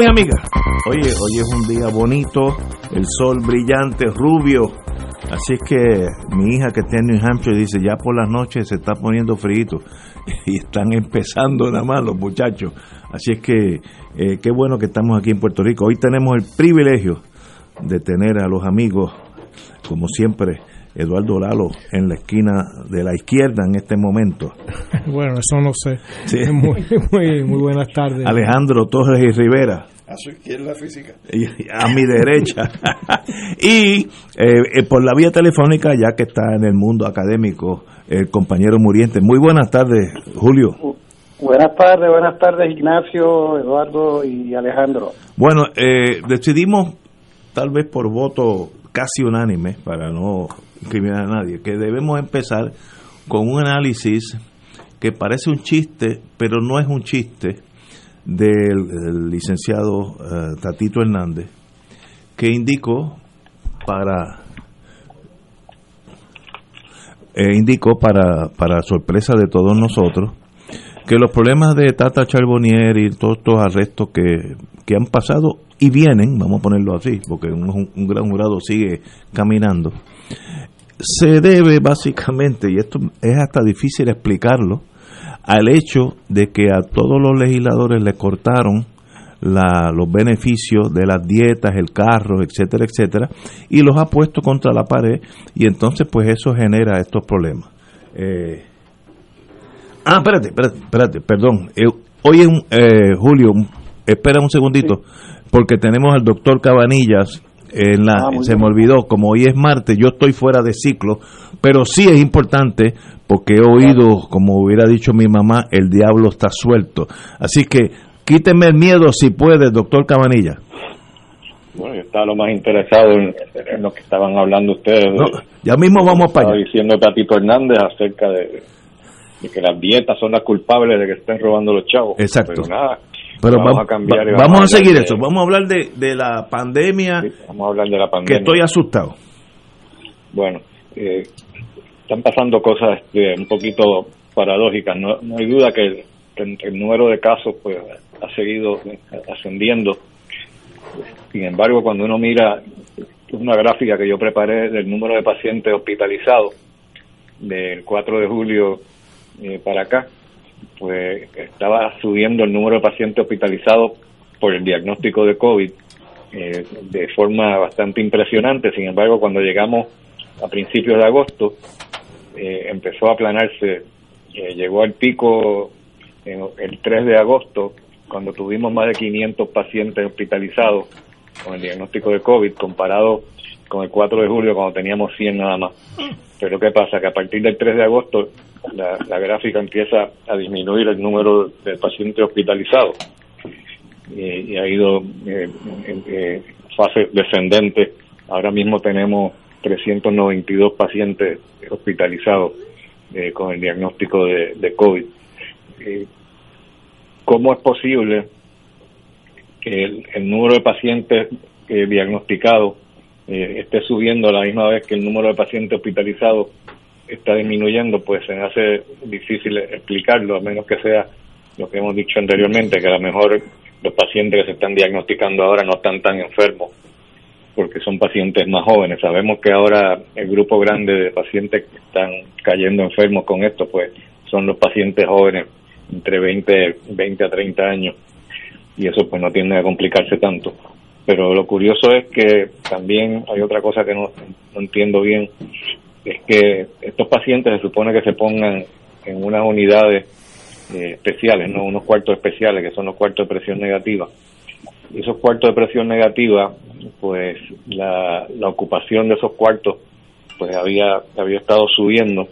Y amigas, oye, hoy es un día bonito, el sol brillante, rubio, así es que mi hija que está en New Hampshire dice, ya por las noches se está poniendo frío y están empezando nada más los muchachos, así es que eh, qué bueno que estamos aquí en Puerto Rico. Hoy tenemos el privilegio de tener a los amigos, como siempre, Eduardo Lalo en la esquina de la izquierda en este momento. Bueno, eso no sé. Sí. Muy, muy, muy buenas tardes. Alejandro Torres y Rivera. A su izquierda física. y a mi derecha. y eh, eh, por la vía telefónica, ya que está en el mundo académico, el compañero Muriente. Muy buenas tardes, Julio. Buenas tardes, buenas tardes Ignacio, Eduardo y Alejandro. Bueno, eh, decidimos, tal vez por voto casi unánime, para no incriminar a nadie, que debemos empezar con un análisis que parece un chiste, pero no es un chiste, del, licenciado eh, Tatito Hernández, que indicó para eh, indicó para, para sorpresa de todos nosotros que los problemas de Tata Charbonnier y todos estos arrestos que, que han pasado y vienen, vamos a ponerlo así, porque un, gran jurado sigue caminando, se debe básicamente, y esto es hasta difícil explicarlo, al hecho de que a todos los legisladores le cortaron la, los beneficios de las dietas, el carro, etcétera, etcétera, y los ha puesto contra la pared y entonces pues eso genera estos problemas. Eh, ah, espérate, espérate, espérate, perdón. Eh, hoy es un, eh, Julio, espera un segundito, porque tenemos al doctor Cabanillas en la, Ah, se bien. me olvidó, como hoy es martes, yo estoy fuera de ciclo, pero sí es importante porque he oído, como hubiera dicho mi mamá, el diablo está suelto. Así que quíteme el miedo si puede, doctor Cabanilla. Bueno, yo estaba lo más interesado en, en lo que estaban hablando ustedes. No, ya mismo vamos para Estaba allá. diciendo Tatito Hernández acerca de, de que las dietas son las culpables de que estén robando los chavos. Exacto. Pero nada, Pero vamos va- a cambiar. va- vamos a seguir de- eso, vamos a hablar de, de la pandemia, sí, vamos a hablar de la que pandemia. estoy asustado. Bueno, eh, están pasando cosas este, un poquito paradójicas. No, no hay duda que el, que el- el número de casos pues ha seguido ascendiendo. Sin embargo, cuando uno mira una gráfica que yo preparé del número de pacientes hospitalizados del 4 de julio eh, para acá, pues estaba subiendo el número de pacientes hospitalizados por el diagnóstico de COVID eh, de forma bastante impresionante. Sin embargo, cuando llegamos a principios de agosto, eh, empezó a aplanarse, eh, llegó al pico el 3 de agosto, cuando tuvimos más de 500 pacientes hospitalizados con el diagnóstico de COVID, comparado con el 4 de julio, cuando teníamos 100 nada más. Pero ¿qué pasa? Que a partir del 3 de agosto, la, la gráfica empieza a disminuir el número de pacientes hospitalizados y ha ido eh, en eh, fase descendente. Ahora mismo tenemos 392 pacientes hospitalizados eh, con el diagnóstico de, COVID. ¿Cómo es posible que el, el número de pacientes diagnosticados esté subiendo a la misma vez que el número de pacientes hospitalizados está disminuyendo? Pues se me hace difícil explicarlo, a menos que sea lo que hemos dicho anteriormente, que a lo mejor los pacientes que se están diagnosticando ahora no están tan enfermos porque son pacientes más jóvenes. Sabemos que ahora el grupo grande de pacientes que están cayendo enfermos con esto, pues son los pacientes jóvenes entre 20, 20 a 30 años y eso pues no tiende a complicarse tanto. Pero lo curioso es que también hay otra cosa que no, no entiendo bien, es que estos pacientes se supone que se pongan en unas unidades eh, especiales, no unos cuartos especiales que son los cuartos de presión negativa. Y esos cuartos de presión negativa, pues la, la ocupación de esos cuartos pues había había estado subiendo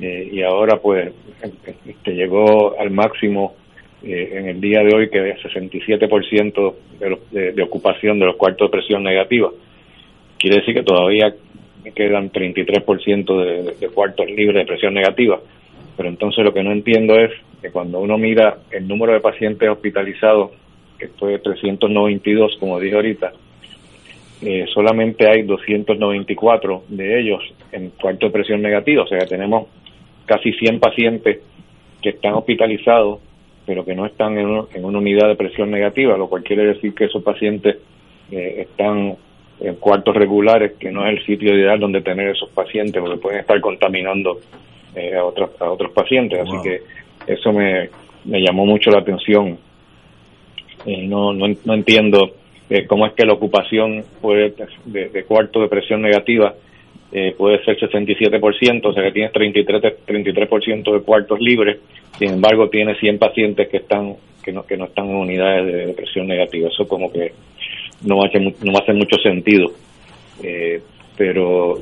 eh, y ahora pues este, llegó al máximo eh, en el día de hoy que es 67% de, de, de ocupación de los cuartos de presión negativa. Quiere decir que todavía quedan 33% de, de cuartos libres de presión negativa. Pero entonces lo que no entiendo es que cuando uno mira el número de pacientes hospitalizados, que fue 392, como dije ahorita, eh, solamente hay 294 de ellos en cuarto de presión negativa, o sea tenemos casi 100 pacientes que están hospitalizados, pero que no están en, en una unidad de presión negativa, lo cual quiere decir que esos pacientes eh, están en cuartos regulares, que no es el sitio ideal donde tener esos pacientes, porque pueden estar contaminando eh, a, otros, a otros pacientes. Así que eso me, me llamó mucho la atención. Eh, no, no, no entiendo eh, cómo es que la ocupación puede de, de cuarto de presión negativa eh, puede ser 67%, o sea que tienes 33%, 33 de cuartos libres, sin embargo tiene 100 pacientes que están que no, que no están en unidades de, de presión negativa. Eso como que no hace, no hace mucho sentido. Eh, pero,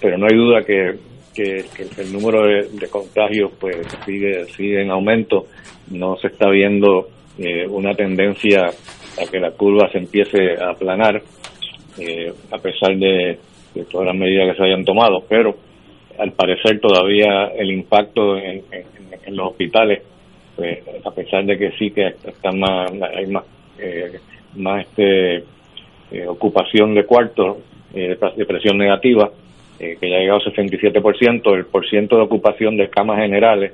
pero no hay duda que, que, el número de, contagios pues sigue, sigue en aumento. No se está viendo eh, una tendencia a que la curva se empiece a aplanar, eh, a pesar de, todas las medidas que se hayan tomado. Pero al parecer todavía el impacto en, en, en los hospitales, pues, a pesar de que sí que están más, hay más eh, más este eh, ocupación de cuartos eh, de presión negativa, eh, que ya ha llegado al 67%, el porciento de ocupación de camas generales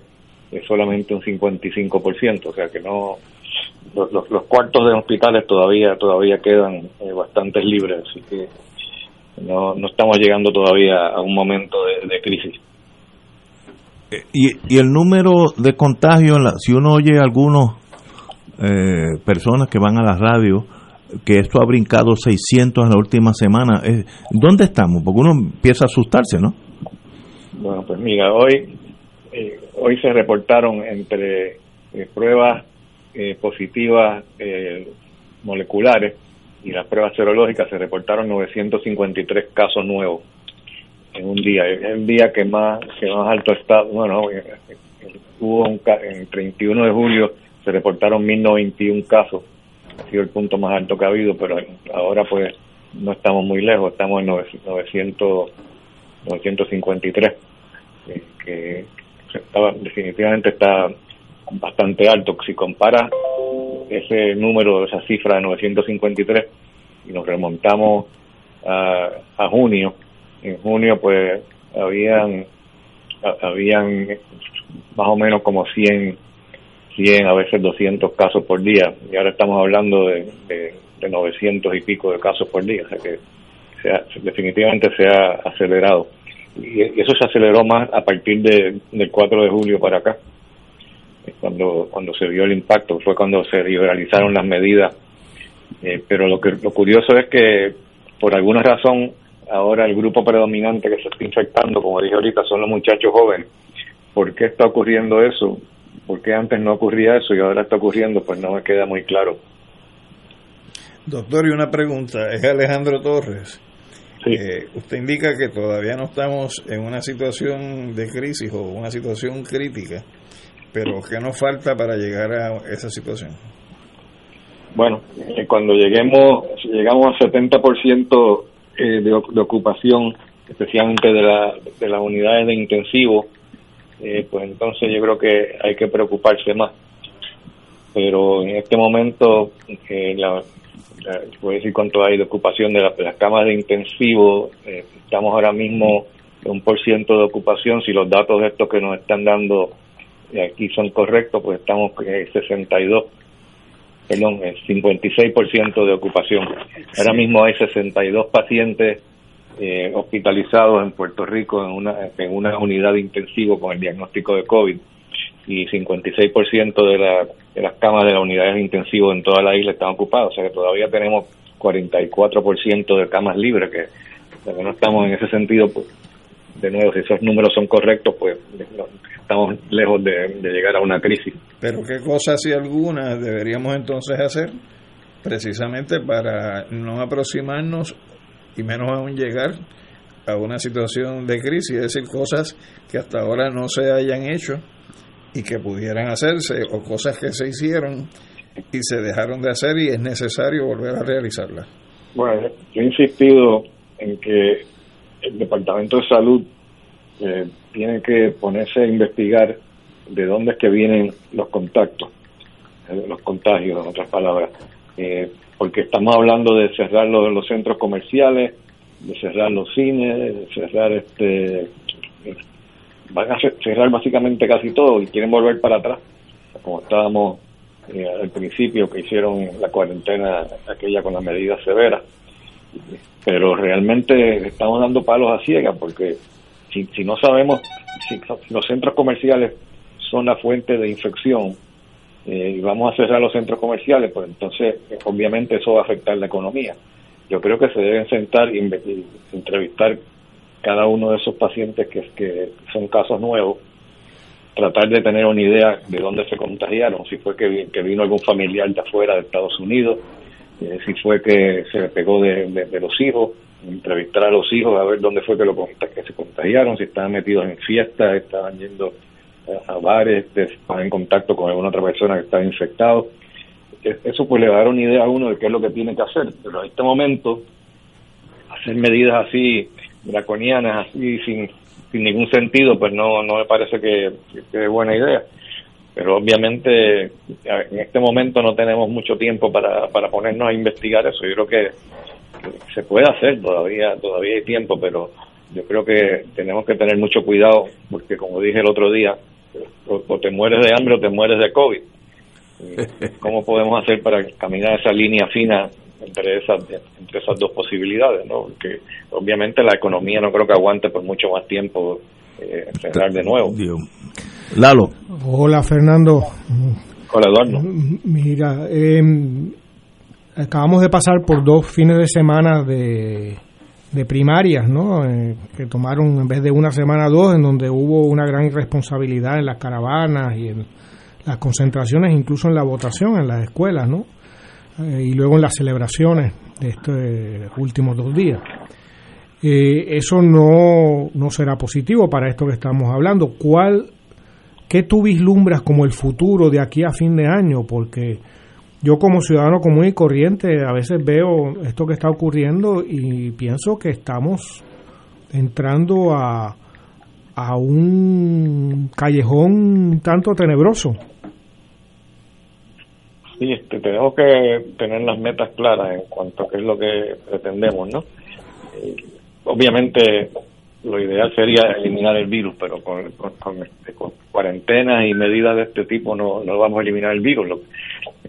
es solamente un 55%, o sea que no los, los, los cuartos de hospitales todavía todavía quedan bastante libres, así que no, no estamos llegando todavía a un momento de, de crisis. Y, y, el número de contagios, si uno oye algunos eh, personas que van a la radio, que esto ha brincado 600 en la última semana. Eh, ¿Dónde estamos? Porque uno empieza a asustarse, ¿no? Bueno, pues mira, hoy, eh, hoy se reportaron entre eh, pruebas eh, positivas moleculares y las pruebas serológicas se reportaron 953 casos nuevos en un día. Es el día que más, que más alto está, bueno, hubo un, en 31 de julio se reportaron 1091 casos ha sido el punto más alto que ha habido, pero ahora pues no estamos muy lejos, estamos en 900, 953, eh, que estaba, definitivamente está bastante alto. Si compara ese número, esa cifra de 953 y nos remontamos a, a junio, en junio pues habían habían más o menos como 100 100, a veces 200 casos por día, y ahora estamos hablando de, de, de 900 y pico de casos por día, o sea que se ha, definitivamente se ha acelerado. Y, eso se aceleró más a partir de, del 4 de julio para acá, cuando, cuando se vio el impacto, fue cuando se liberalizaron las medidas. Eh, pero lo, que, lo curioso es que, por alguna razón, ahora el grupo predominante que se está infectando, como dije ahorita, son los muchachos jóvenes. ¿Por qué está ocurriendo eso? ¿Por qué antes no ocurría eso y ahora está ocurriendo? Pues no me queda muy claro. Doctor, y una pregunta. Es Alejandro Torres. Sí. Eh, usted indica que todavía no estamos en una situación de crisis o una situación crítica, pero ¿qué nos falta para llegar a esa situación? Bueno, eh, cuando lleguemos, si llegamos al 70% eh, de, de ocupación, especialmente de, la, de las unidades de intensivo, eh, pues entonces yo creo que hay que preocuparse más. Pero en este momento, eh, la, la, voy a decir cuánto hay de ocupación de, la, de las camas de intensivo, eh, estamos ahora mismo en un por ciento de ocupación, si los datos estos que nos están dando aquí son correctos, pues estamos en 62, perdón, en 56% de ocupación. Ahora mismo hay 62 pacientes eh, hospitalizados en Puerto Rico en una, en una unidad de intensivo con el diagnóstico de COVID y 56% de, la, de las camas de las unidades de intensivo en toda la isla están ocupadas, o sea que todavía tenemos 44% de camas libres, que, que no estamos en ese sentido, pues, de nuevo, si esos números son correctos, pues estamos lejos de, de llegar a una crisis. Pero qué cosas, si algunas, deberíamos entonces hacer precisamente para no aproximarnos y menos aún llegar a una situación de crisis, es decir, cosas que hasta ahora no se hayan hecho y que pudieran hacerse o cosas que se hicieron y se dejaron de hacer y es necesario volver a realizarlas. Bueno, yo he insistido en que el Departamento de Salud eh, tiene que ponerse a investigar de dónde es que vienen los contactos, eh, los contagios, en otras palabras, eh, porque estamos hablando de cerrar los, los centros comerciales, de cerrar los cines, de cerrar este van a cerrar básicamente casi todo y quieren volver para atrás, como estábamos eh, al principio que hicieron la cuarentena aquella con las medidas severas. Pero realmente estamos dando palos a ciegas porque si, si no sabemos si, los centros comerciales son la fuente de infección eh, y vamos a cerrar los centros comerciales, pues entonces obviamente eso va a afectar la economía. Yo creo que se deben sentar y entrevistar cada uno de esos pacientes que, son casos nuevos, tratar de tener una idea de dónde se contagiaron, si fue que, vino algún familiar de afuera de Estados Unidos, eh, si fue que se le pegó de, los hijos, entrevistar a los hijos a ver dónde fue que, lo, que se contagiaron, si estaban metidos en fiestas, estaban yendo a bares, estaban en contacto con alguna otra persona que estaba infectado. E, eso pues le va a dar una idea a uno de qué es lo que tiene que hacer, pero en este momento hacer medidas así draconianas así sin, sin ningún sentido, pues no, no me parece que, es buena idea. Pero obviamente en este momento no tenemos mucho tiempo para, para ponernos a investigar eso. Yo creo que, se puede hacer, todavía, todavía hay tiempo, pero yo creo que tenemos que tener mucho cuidado porque como dije el otro día, o, te mueres de hambre o te mueres de COVID. ¿Cómo podemos hacer para caminar esa línea fina entre esas entre esas dos posibilidades, ¿no? Porque obviamente la economía no creo que aguante por mucho más tiempo eh, cerrar de nuevo. Lalo. Hola Fernando. Hola Eduardo. Mira, em, acabamos de pasar por dos fines de semana de, de primarias, ¿no? Eh, que tomaron en vez de una semana dos, en donde hubo una gran irresponsabilidad en las caravanas y en las concentraciones, incluso en la votación en las escuelas, ¿no? Eh, y luego en las celebraciones de estos últimos dos días. Eh, eso no, no será positivo para esto que estamos hablando. ¿Cuál, ¿Qué tú vislumbras como el futuro de aquí a fin de año? Porque yo como ciudadano común y corriente a veces veo esto que está ocurriendo y pienso que estamos entrando a, a un callejón tanto tenebroso. Sí, este, tenemos que tener las metas claras en cuanto a qué es lo que pretendemos, ¿no? Eh, obviamente lo ideal sería eliminar el virus, pero con, con, este, cuarentenas y medidas de este tipo no, no vamos a eliminar el virus. Lo,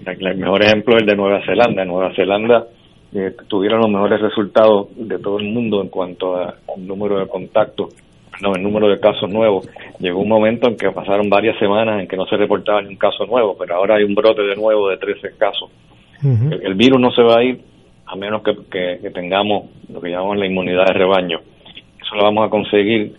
el mejor ejemplo es el de Nueva Zelanda. En Nueva Zelanda eh, tuvieron los mejores resultados de todo el mundo en cuanto al número de contactos no, el número de casos nuevos. Llegó un momento en que pasaron varias semanas en que no se reportaba ni un caso nuevo, pero ahora hay un brote de nuevo de 13 casos. el, virus no se va a ir a menos que, que, tengamos lo que llamamos la inmunidad de rebaño. Eso lo vamos a conseguir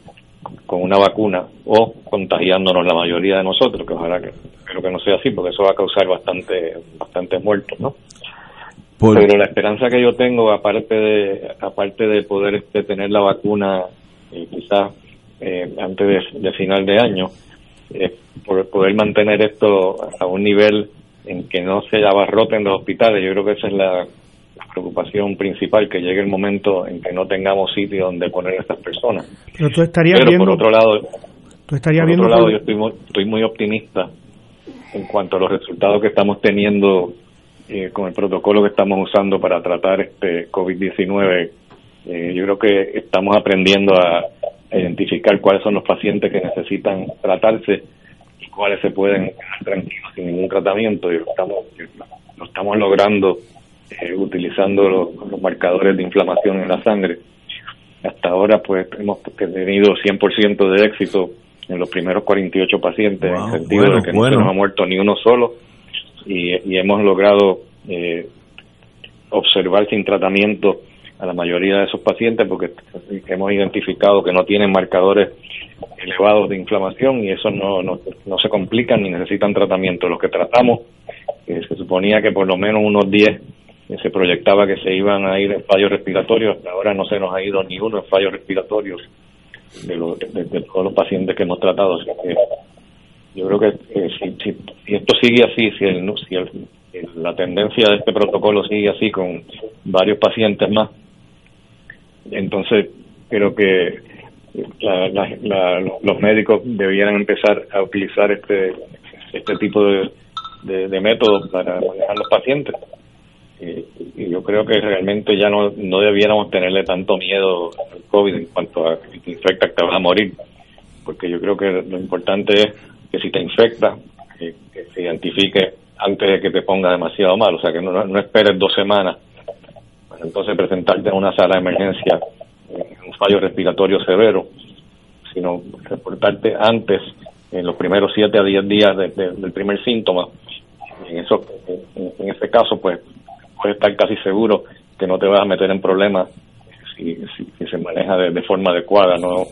con una vacuna o contagiándonos la mayoría de nosotros, que ojalá que, espero que no sea así, porque eso va a causar bastante, bastante muertos, ¿no? Pero la esperanza que yo tengo, aparte de, aparte de poder este, tener la vacuna, y quizás eh, antes de, final de año, eh, por poder mantener esto a un nivel en que no se abarroten los hospitales. Yo creo que esa es la, preocupación principal, que llegue el momento en que no tengamos sitio donde poner a estas personas. Pero tú estarías por otro lado, tú estarías por otro lado yo estoy muy, estoy muy optimista en cuanto a los resultados que estamos teniendo eh, con el protocolo que estamos usando para tratar este COVID-19. Eh, yo creo que estamos aprendiendo a, identificar cuáles son los pacientes que necesitan tratarse y cuáles se pueden quedar tranquilos sin ningún tratamiento. Y lo estamos, lo estamos logrando eh, utilizando los, marcadores de inflamación en la sangre. Hasta ahora, pues hemos tenido 100% de éxito en los primeros 48 pacientes, en el sentido de que no se nos ha muerto ni uno solo y, y hemos logrado eh, observar sin tratamiento a la mayoría de esos pacientes porque hemos identificado que no tienen marcadores elevados de inflamación y eso no, no, no se complican ni necesitan tratamiento. Los que tratamos, eh, se suponía que por lo menos unos 10 se proyectaba que se iban a ir en fallos respiratorios, hasta ahora no se nos ha ido ni uno en fallos respiratorios de, de, todos los pacientes que hemos tratado. yo creo que eh, si, si, esto sigue así, si, el, si la tendencia de este protocolo sigue así con varios pacientes más, entonces creo que los médicos debieran empezar a utilizar este este tipo de, de, métodos para manejar los pacientes. Y yo creo que realmente ya no, no debiéramos tenerle tanto miedo al COVID en cuanto a que te infecta te vas a morir, porque yo creo que lo importante es que si te infecta, que se identifique antes de que te ponga demasiado mal, o sea que no, no esperes dos semanas para entonces presentarte en una sala de emergencia en un fallo respiratorio severo, sino reportarte antes en los primeros 7 a 10 días del primer síntoma. En, eso, en, ese caso, pues puedes estar casi seguro que no te vas a meter en problemas si, si, se maneja de, forma adecuada, no,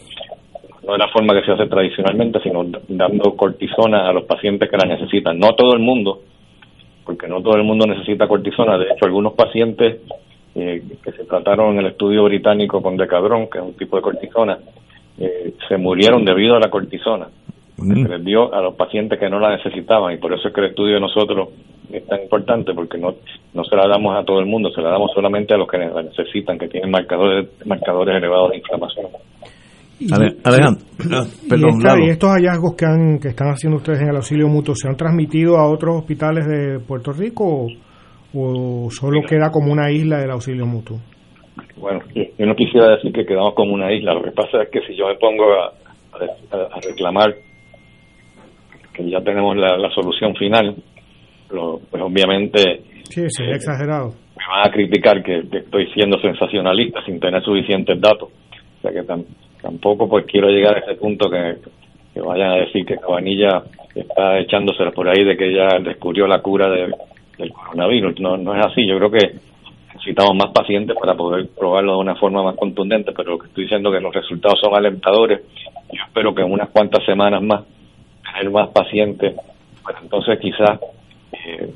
no de la forma que se hace tradicionalmente, sino dando cortisona a los pacientes que la necesitan. No todo el mundo, porque no todo el mundo necesita cortisona. De hecho, algunos pacientes eh, que se trataron en el estudio británico con decadrón, que es un tipo de cortisona, eh, se murieron debido a la cortisona se les dio a los pacientes que no la necesitaban y por eso es que el estudio de nosotros es tan importante porque no, no se la damos a todo el mundo, se la damos solamente a los que la necesitan, que tienen marcadores, marcadores elevados de inflamación. Alejandro, perdón, y, estos hallazgos que, han, que están haciendo ustedes en el auxilio mutuo, ¿se han transmitido a otros hospitales de Puerto Rico o, solo queda como una isla del auxilio mutuo? Bueno, yo, no quisiera decir que quedamos como una isla, lo que pasa es que si yo me pongo a, a reclamar que ya tenemos la, solución final, pues obviamente... Sí, sí, eh, exagerado. Me van a criticar que, estoy siendo sensacionalista sin tener suficientes datos. O sea que tampoco pues quiero llegar a ese punto que, vayan a decir que Cabanilla está echándose por ahí de que ya descubrió la cura del coronavirus. No, no es así. Yo creo que necesitamos más pacientes para poder probarlo de una forma más contundente, pero lo que estoy diciendo es que los resultados son alentadores. Yo espero que en unas cuantas semanas más tener más pacientes, pues entonces quizás eh,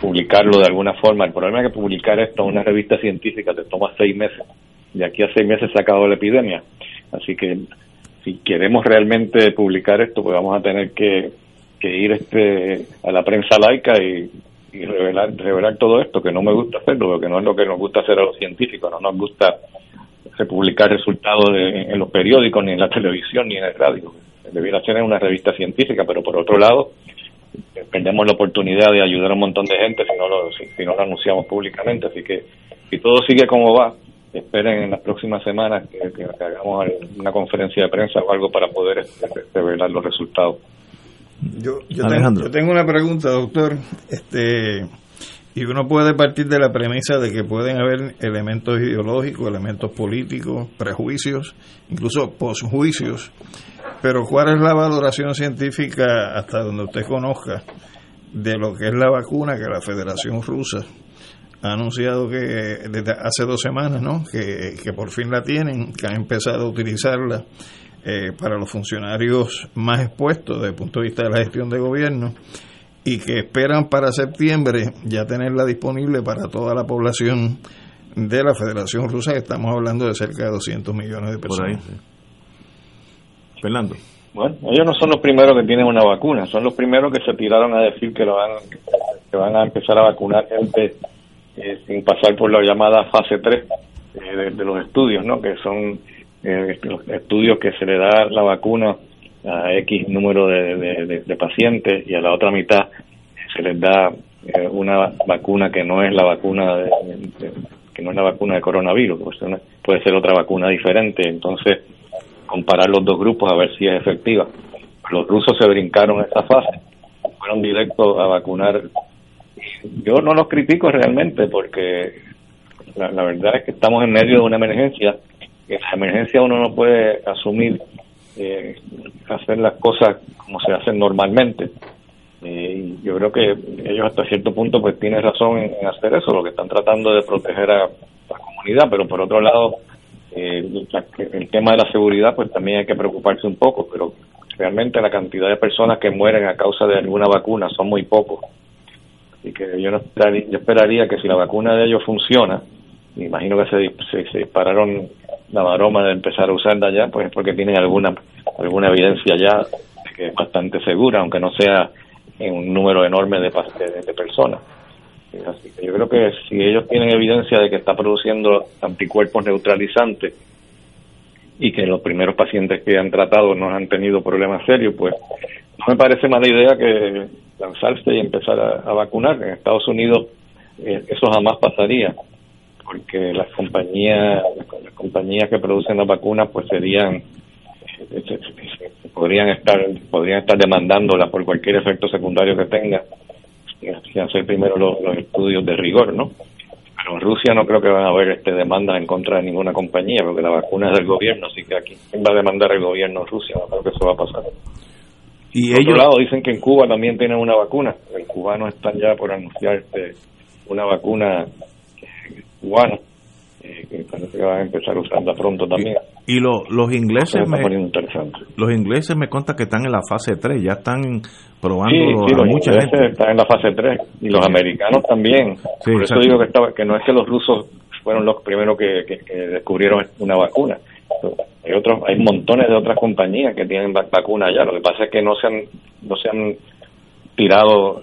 publicarlo de alguna forma. El problema es que publicar esto en una revista científica te toma seis meses. De aquí a seis meses se ha acabado la epidemia. Así que si queremos realmente publicar esto, pues vamos a tener que, ir este a la prensa laica y, revelar, revelar todo esto, que no me gusta hacerlo, porque no es lo que nos gusta hacer a los científicos, no nos gusta publicar resultados en los periódicos, ni en la televisión, ni en el radio debiera ser en una revista científica, pero por otro lado, perdemos la oportunidad de ayudar a un montón de gente si no lo, si, no lo anunciamos públicamente. Así que si todo sigue como va, esperen en las próximas semanas que, hagamos una conferencia de prensa o algo para poder este, revelar los resultados. Yo, yo, tengo, yo tengo una pregunta, doctor. Este, y uno puede partir de la premisa de que pueden haber elementos ideológicos, elementos políticos, prejuicios, incluso posjuicios pero ¿cuál es la valoración científica hasta donde usted conozca de lo que es la vacuna que la Federación Rusa ha anunciado que desde hace dos semanas, ¿no? Que, por fin la tienen, que han empezado a utilizarla eh, para los funcionarios más expuestos desde el punto de vista de la gestión de gobierno y que esperan para septiembre ya tenerla disponible para toda la población de la Federación Rusa, que estamos hablando de cerca de 200 millones de personas. Fernando. Bueno, ellos no son los primeros que tienen una vacuna, son los primeros que se tiraron a decir que lo van, que van a empezar a vacunar gente eh, sin pasar por la llamada fase 3 eh, de, los estudios, ¿no? Que son eh, los estudios que se le da la vacuna a X número de, de, pacientes y a la otra mitad se les da una vacuna que no es la vacuna de, que no es la vacuna de coronavirus, pues puede ser otra vacuna diferente, entonces comparar los dos grupos a ver si es efectiva. Los rusos se brincaron esa fase, fueron directos a vacunar. Yo no los critico realmente porque la, verdad es que estamos en medio de una emergencia. En la emergencia uno no puede asumir eh, hacer las cosas como se hacen normalmente. Eh, yo creo que ellos hasta cierto punto pues tienen razón en, hacer eso, lo que están tratando de proteger a la comunidad, pero por otro lado eh, el tema de la seguridad pues también hay que preocuparse un poco, pero realmente la cantidad de personas que mueren a causa de alguna vacuna son muy pocos. y que yo no esperaría, yo esperaría que si la vacuna de ellos funciona, me imagino que se, se, dispararon la maroma de empezar a usarla ya, pues es porque tienen alguna alguna evidencia ya que es bastante segura, aunque no sea en un número enorme de, personas. Así yo creo que si ellos tienen evidencia de que está produciendo anticuerpos neutralizantes y que los primeros pacientes que han tratado no han tenido problemas serios, pues no me parece mala idea que lanzarse y empezar a, vacunar. En Estados Unidos eh, eso jamás pasaría, porque las compañías, las compañías que producen las vacunas, pues serían eh, podrían estar podrían estar demandándolas por cualquier efecto secundario que tenga y hacer primero los, estudios de rigor, ¿no? Pero en Rusia no creo que van a haber este, demandas en contra de ninguna compañía, porque la vacuna es del gobierno, así que aquí ¿quién va a demandar el gobierno Rusia? No creo que eso va a pasar. Y por ellos... otro lado, dicen que en Cuba también tienen una vacuna. El cubano están ya por anunciar este, una vacuna cubana eh, que parece que van a empezar a usarla pronto también. Y, los ingleses me, los ingleses me contan que están en la fase 3, ya están probando sí, los mucha gente. están en la fase 3 y los americanos también. por eso digo que, estaba, que no es que los rusos fueron los primeros que, que descubrieron una vacuna hay otros, hay montones de otras compañías que tienen vacunas ya. Lo que pasa es que no se han, no se han tirado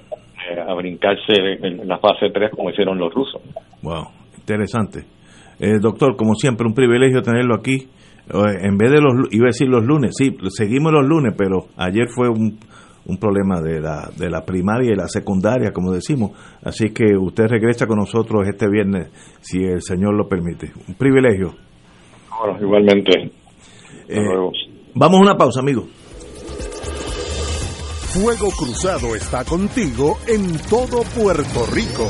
eh, a brincarse en la fase 3 como hicieron los rusos. Wow, interesante. Eh, doctor, como siempre, un privilegio tenerlo aquí. Eh, en vez de los, iba a decir los lunes, sí, seguimos los lunes, pero ayer fue un, un problema de la, de la primaria y la secundaria, como decimos. Así que usted regresa con nosotros este viernes, si el Señor lo permite. Un privilegio. Bueno, igualmente. Eh, vamos a una pausa, amigo. Fuego Cruzado está contigo en todo Puerto Rico.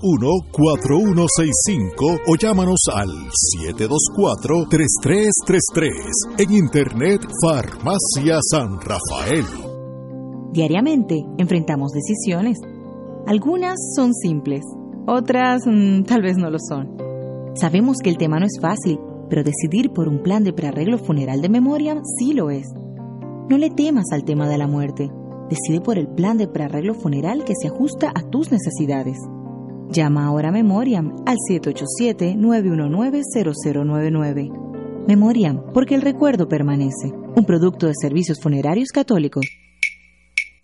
4165 o llámanos al 724-3333. En Internet, Farmacia San Rafael. Diariamente enfrentamos decisiones. Algunas son simples, otras mm, tal vez no lo son. Sabemos que el tema no es fácil, pero decidir por un plan de prearreglo funeral de memoria sí lo es. No le temas al tema de la muerte. Decide por el plan de prearreglo funeral que se ajusta a tus necesidades. Llama ahora a Memoriam al 787-919-0099. Memoriam, porque el recuerdo permanece. Un producto de servicios funerarios católicos.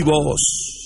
vivos!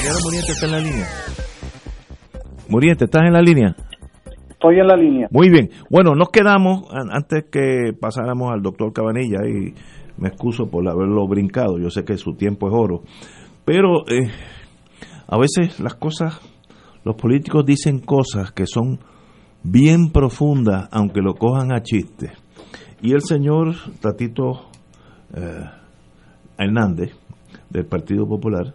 Muriente está en la línea. Muriente, ¿estás en la línea? Estoy en la línea. Muy bien. Bueno, nos quedamos, antes que pasáramos al doctor Cabanilla, y me excuso por haberlo brincado, yo sé que su tiempo es oro, pero eh, a veces las cosas, los políticos dicen cosas que son bien profundas, aunque lo cojan a chiste. Y el señor Tatito eh, Hernández, del Partido Popular,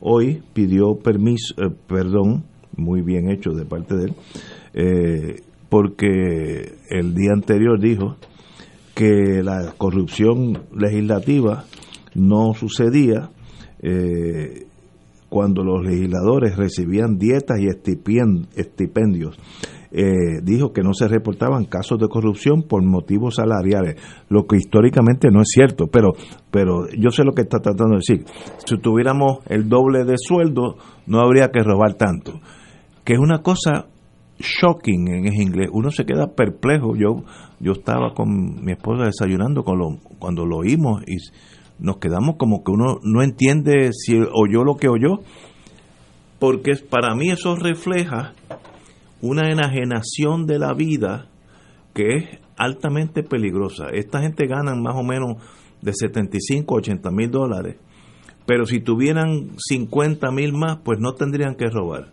hoy pidió permiso, eh, perdón, muy bien hecho de parte de él, eh, porque el día anterior dijo que la corrupción legislativa no sucedía eh, cuando los legisladores recibían dietas y estipendios. Eh, dijo que no se reportaban casos de corrupción por motivos salariales, lo que históricamente no es cierto, pero, pero yo sé lo que está tratando de decir. Si tuviéramos el doble de sueldo, no habría que robar tanto. Que es una cosa shocking en inglés, uno se queda perplejo. Yo, yo estaba con mi esposa desayunando con lo, cuando lo oímos y nos quedamos como que uno no entiende si oyó lo que oyó, porque para mí eso refleja una enajenación de la vida que es altamente peligrosa. Esta gente gana más o menos de 75 a 80 mil dólares, pero si tuvieran 50 mil más, pues no tendrían que robar.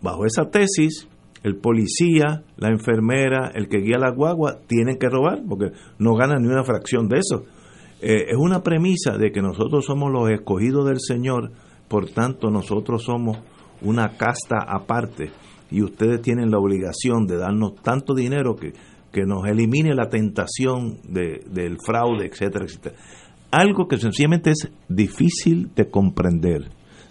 Bajo esa tesis, el policía, la enfermera, el que guía la guagua, tienen que robar, porque no ganan ni una fracción de eso. Eh, es una premisa de que nosotros somos los escogidos del Señor, por tanto nosotros somos una casta aparte y ustedes tienen la obligación de darnos tanto dinero que, que nos elimine la tentación de, del fraude, etcétera, etcétera. Algo que sencillamente es difícil de comprender,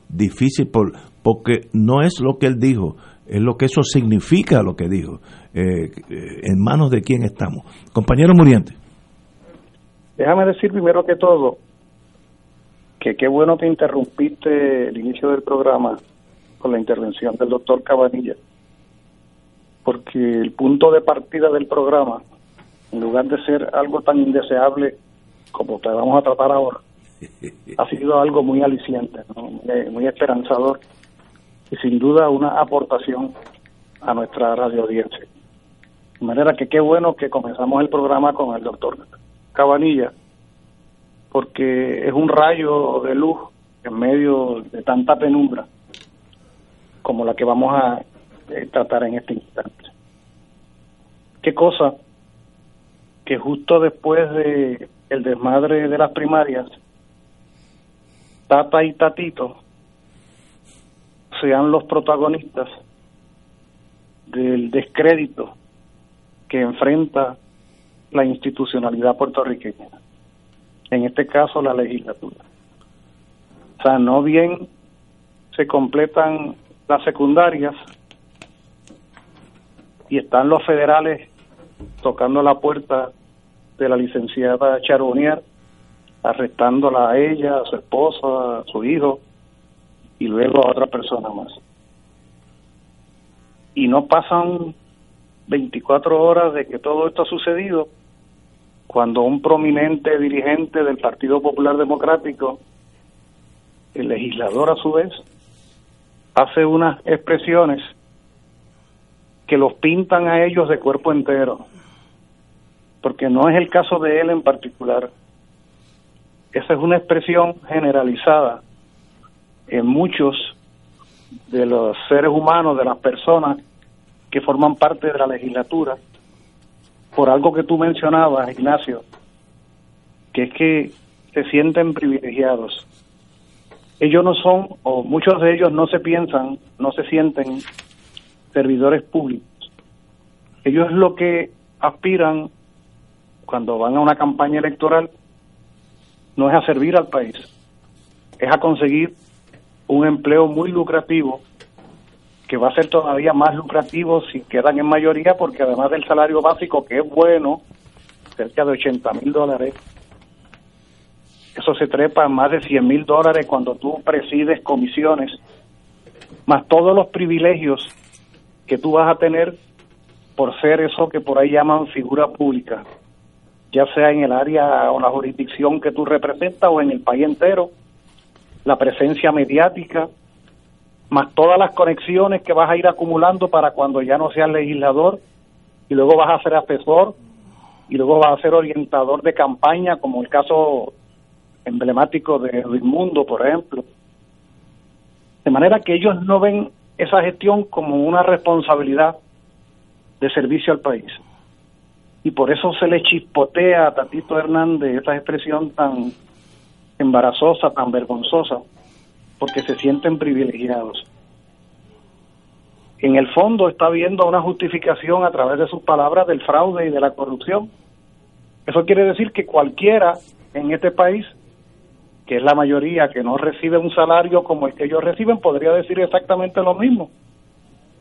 difícil por, porque no es lo que él dijo, es lo que eso significa lo que dijo. Eh, eh, ¿En manos de quién estamos? Compañero Muriente. Déjame decir primero que todo que qué bueno que interrumpiste el inicio del programa con la intervención del doctor Cabanilla, porque el punto de partida del programa, en lugar de ser algo tan indeseable como te vamos a tratar ahora, ha sido algo muy aliciente, muy, esperanzador y sin duda una aportación a nuestra radio audiencia. De manera que qué bueno que comenzamos el programa con el doctor Cabanilla, porque es un rayo de luz en medio de tanta penumbra como la que vamos a eh, tratar en este instante. Qué cosa que justo después de el desmadre de las primarias, Tata y Tatito sean los protagonistas del descrédito que enfrenta la institucionalidad puertorriqueña, en este caso la legislatura. O sea, no bien se completan las secundarias y están los federales tocando la puerta de la licenciada Charbonnier, arrestándola a ella, a su esposa, a su hijo y luego a otra persona más. Y no pasan 24 horas de que todo esto ha sucedido cuando un prominente dirigente del Partido Popular Democrático, el legislador a su vez, hace unas expresiones que los pintan a ellos de cuerpo entero, porque no es el caso de él en particular. Esa es una expresión generalizada en muchos de los seres humanos, de las personas que forman parte de la legislatura, por algo que tú mencionabas, Ignacio, que es que se sienten privilegiados. Ellos no son, o muchos de ellos no se piensan, no se sienten servidores públicos. Ellos lo que aspiran cuando van a una campaña electoral no es a servir al país, es a conseguir un empleo muy lucrativo que va a ser todavía más lucrativo si quedan en mayoría porque además del salario básico que es bueno, cerca de 80 mil dólares, eso se trepa a más de 100 mil dólares cuando tú presides comisiones, más todos los privilegios que tú vas a tener por ser eso que por ahí llaman figura pública, ya sea en el área o la jurisdicción que tú representas o en el país entero, la presencia mediática, más todas las conexiones que vas a ir acumulando para cuando ya no seas legislador y luego vas a ser asesor y luego vas a ser orientador de campaña, como el caso emblemático de Mundo, por ejemplo. De manera que ellos no ven esa gestión como una responsabilidad de servicio al país. Y por eso se le chispotea a Tatito Hernández esa expresión tan embarazosa, tan vergonzosa, porque se sienten privilegiados. En el fondo está viendo una justificación a través de sus palabras del fraude y de la corrupción. Eso quiere decir que cualquiera en este país, que es la mayoría que no recibe un salario como el que ellos reciben, podría decir exactamente lo mismo.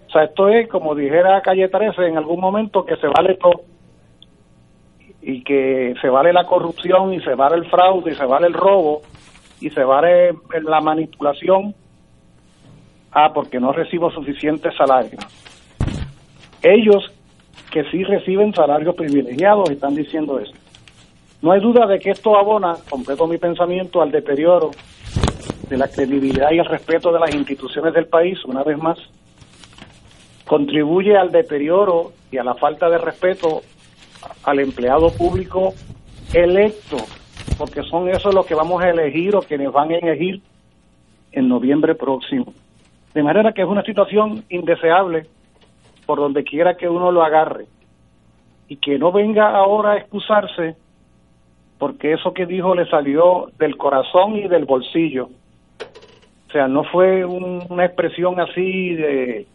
O sea, esto es como dijera Calle 13 en algún momento que se vale todo y que se vale la corrupción y se vale el fraude y se vale el robo y se vale la manipulación. Ah porque no recibo suficiente salario. Ellos que sí reciben salarios privilegiados están diciendo eso no hay duda de que esto abona completo mi pensamiento al deterioro de la credibilidad y el respeto de las instituciones del país una vez más contribuye al deterioro y a la falta de respeto al empleado público electo, porque son esos los que vamos a elegir o quienes van a elegir en noviembre próximo. De manera que es una situación indeseable por donde quiera que uno lo agarre y que no venga ahora a excusarse porque eso que dijo le salió del corazón y del bolsillo. O sea, no fue una expresión así de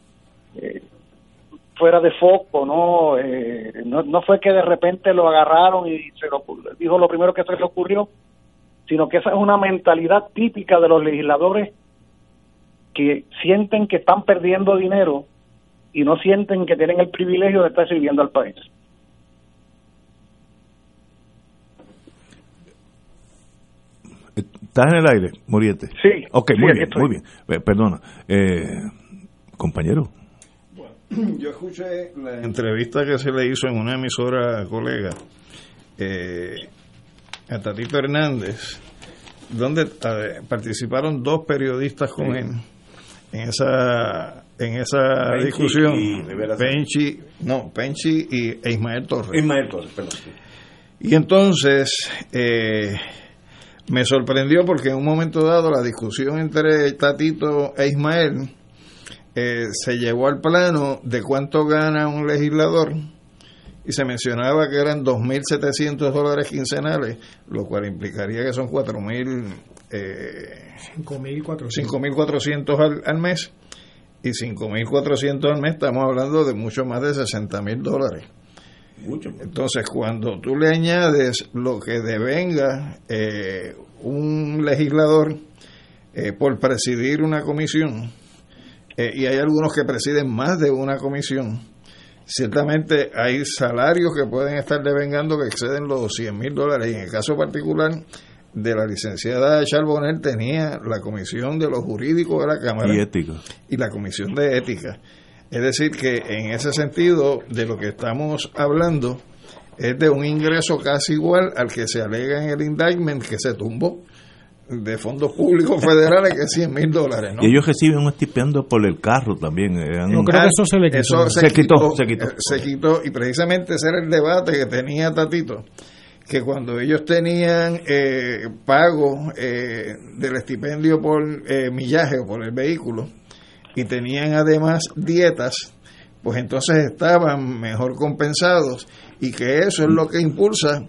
eh, fuera de foco, eh, ¿no? ¿no? fue que de repente lo agarraron y se lo, dijo lo primero que se le ocurrió, sino que esa es una mentalidad típica de los legisladores que sienten que están perdiendo dinero y no sienten que tienen el privilegio de estar sirviendo al país. ¿Estás en el aire, Muriete? Sí. Ok, muy bien, muy bien. Eh, perdona. Eh, compañero, yo escuché la entrevista que se le hizo en una emisora colega eh, a Tatito Hernández, donde participaron dos periodistas con él en esa en esa discusión. Y Penchi, no, Penchi y e Ismael Torres. Ismael Torres, perdón. Y entonces eh, me sorprendió porque en un momento dado la discusión entre Tatito e Ismael eh, se llegó al plano de cuánto gana un legislador y se mencionaba que eran 2.700 dólares quincenales, lo cual implicaría que son 4.000... Eh, 5.400 al, al mes y 5.400 al mes estamos hablando de mucho más de 60.000 dólares. Entonces, cuando tú le añades lo que devenga eh, un legislador eh, por presidir una comisión, eh, y hay algunos que presiden más de una comisión, ciertamente hay salarios que pueden estar devengando que exceden los 100 mil dólares. Y en el caso particular de la licenciada Charbonel tenía la comisión de los jurídicos de la Cámara y, ética. y la comisión de ética. Es decir, que en ese sentido de lo que estamos hablando es de un ingreso casi igual al que se alega en el indictment que se tumbó de fondos públicos federales que es 100 mil dólares. Y ellos reciben un estipendio por el carro también. No creo que eso se le quitó. se, quitó, se, quitó, se quitó. y precisamente ese era el debate que tenía Tatito, que cuando ellos tenían eh, pago eh, del estipendio por eh, millaje o por el vehículo y tenían además dietas, pues entonces estaban mejor compensados y que eso es lo que impulsa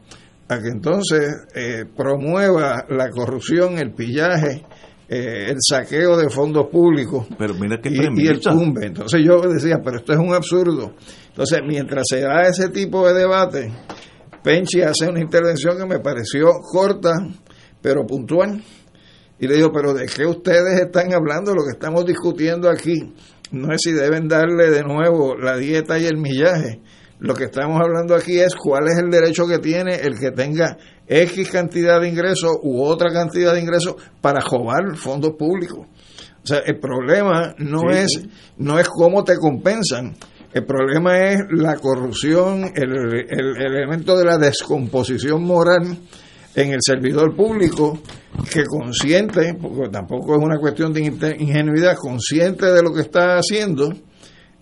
que entonces eh, promueva la corrupción, el pillaje, eh, el saqueo de fondos públicos pero mira y, el tumbe. Entonces yo decía, pero esto es un absurdo. Entonces, mientras se da ese tipo de debate, Penchi hace una intervención que me pareció corta, pero puntual. Y le digo, pero ¿de qué ustedes están hablando? Lo que estamos discutiendo aquí no es si deben darle de nuevo la dieta y el millaje lo que estamos hablando aquí es cuál es el derecho que tiene el que tenga X cantidad de ingresos u otra cantidad de ingresos para jobar fondos públicos. O sea, el problema no es no es cómo te compensan. El problema es la corrupción, el, el, elemento de la descomposición moral en el servidor público que consciente, porque tampoco es una cuestión de ingenuidad, consciente de lo que está haciendo,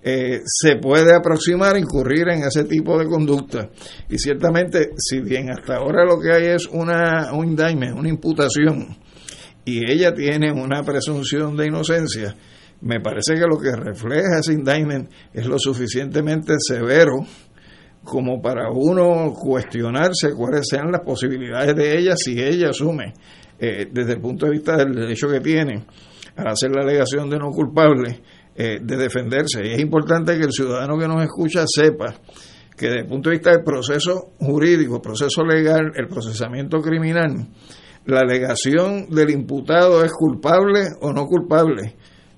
eh, se puede aproximar incurrir en ese tipo de conducta. Y ciertamente, si bien hasta ahora lo que hay es una, un indictment, una imputación, y ella tiene una presunción de inocencia, me parece que lo que refleja ese indictment es lo suficientemente severo como para uno cuestionarse cuáles sean las posibilidades de ella si ella asume eh, desde el punto de vista del derecho que tiene a hacer la alegación de no culpable eh, de defenderse. Y es importante que el ciudadano que nos escucha sepa que desde el punto de vista del proceso jurídico, proceso legal, el procesamiento criminal, la alegación del imputado es culpable o no culpable.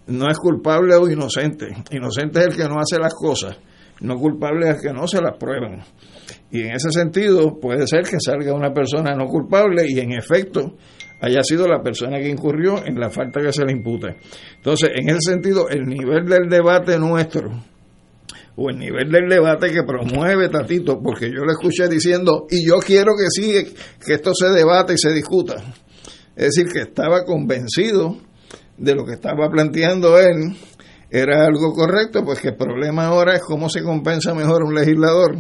No es culpable o inocente. Inocente es el que no hace las cosas. No culpable es que no se las prueban. Y en ese sentido puede ser que salga una persona no culpable y en efecto haya sido la persona que incurrió en la falta que se le impute. Entonces, en ese sentido, el nivel del debate nuestro, o el nivel del debate que promueve Tatito, porque yo le escuché diciendo, y yo quiero que sí, que esto se debate y se discuta. Es decir, que estaba convencido de lo que estaba planteando él, era algo correcto, pues que el problema ahora es cómo se compensa mejor un legislador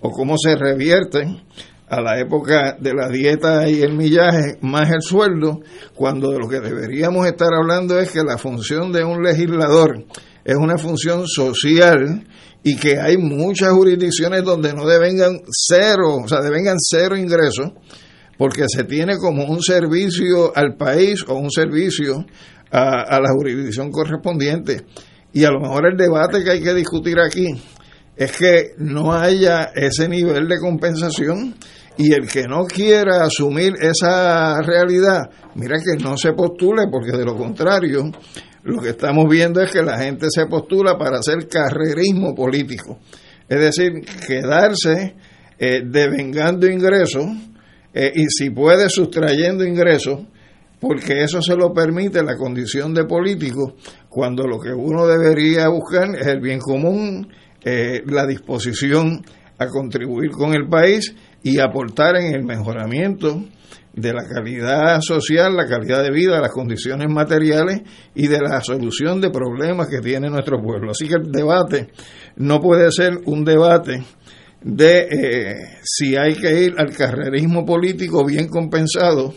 o cómo se revierte a la época de la dieta y el millaje más el sueldo, cuando de lo que deberíamos estar hablando es que la función de un legislador es una función social y que hay muchas jurisdicciones donde no devengan cero, o sea, devengan cero ingresos, porque se tiene como un servicio al país o un servicio a la jurisdicción correspondiente. Y a lo mejor el debate que hay que discutir aquí es que no haya ese nivel de compensación y el que no quiera asumir esa realidad, mira que no se postule porque de lo contrario lo que estamos viendo es que la gente se postula para hacer carrerismo político. Es decir, quedarse eh, devengando ingresos eh, y si puede sustrayendo ingresos, porque eso se lo permite la condición de político, cuando lo que uno debería buscar es el bien común, eh, la disposición a contribuir con el país y aportar en el mejoramiento de la calidad social, la calidad de vida, las condiciones materiales y de la solución de problemas que tiene nuestro pueblo. Así que el debate no puede ser un debate de eh, si hay que ir al carrerismo político bien compensado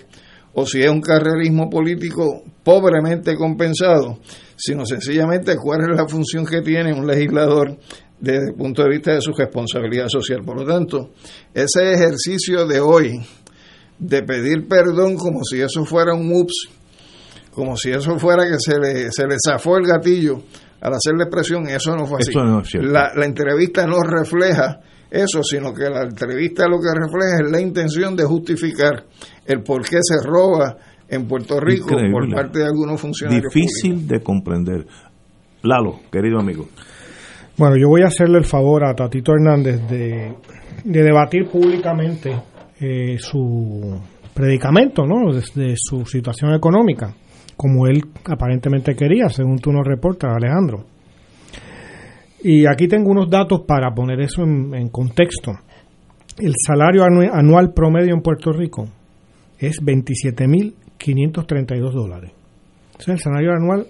o si es un carrerismo político pobremente compensado, sino sencillamente cuál es la función que tiene un legislador desde el punto de vista de su responsabilidad social. Por lo tanto, ese ejercicio de hoy, de pedir perdón como si eso fuera un ups, como si eso fuera que se le, se le zafó el gatillo al hacer la expresión, eso no fue así. la, la entrevista no refleja eso, sino que la entrevista lo que refleja es la intención de justificar el por qué se roba en Puerto Rico por parte de algunos funcionarios. Difícil de comprender. Lalo, querido amigo. Bueno, yo voy a hacerle el favor a Tatito Hernández de, de debatir públicamente eh, su predicamento, ¿no? Desde su situación económica, como él aparentemente quería, según tú nos reportas, Alejandro. Y aquí tengo unos datos para poner eso en, contexto. El salario anual promedio en Puerto Rico es 27.532 dólares. O sea, el salario anual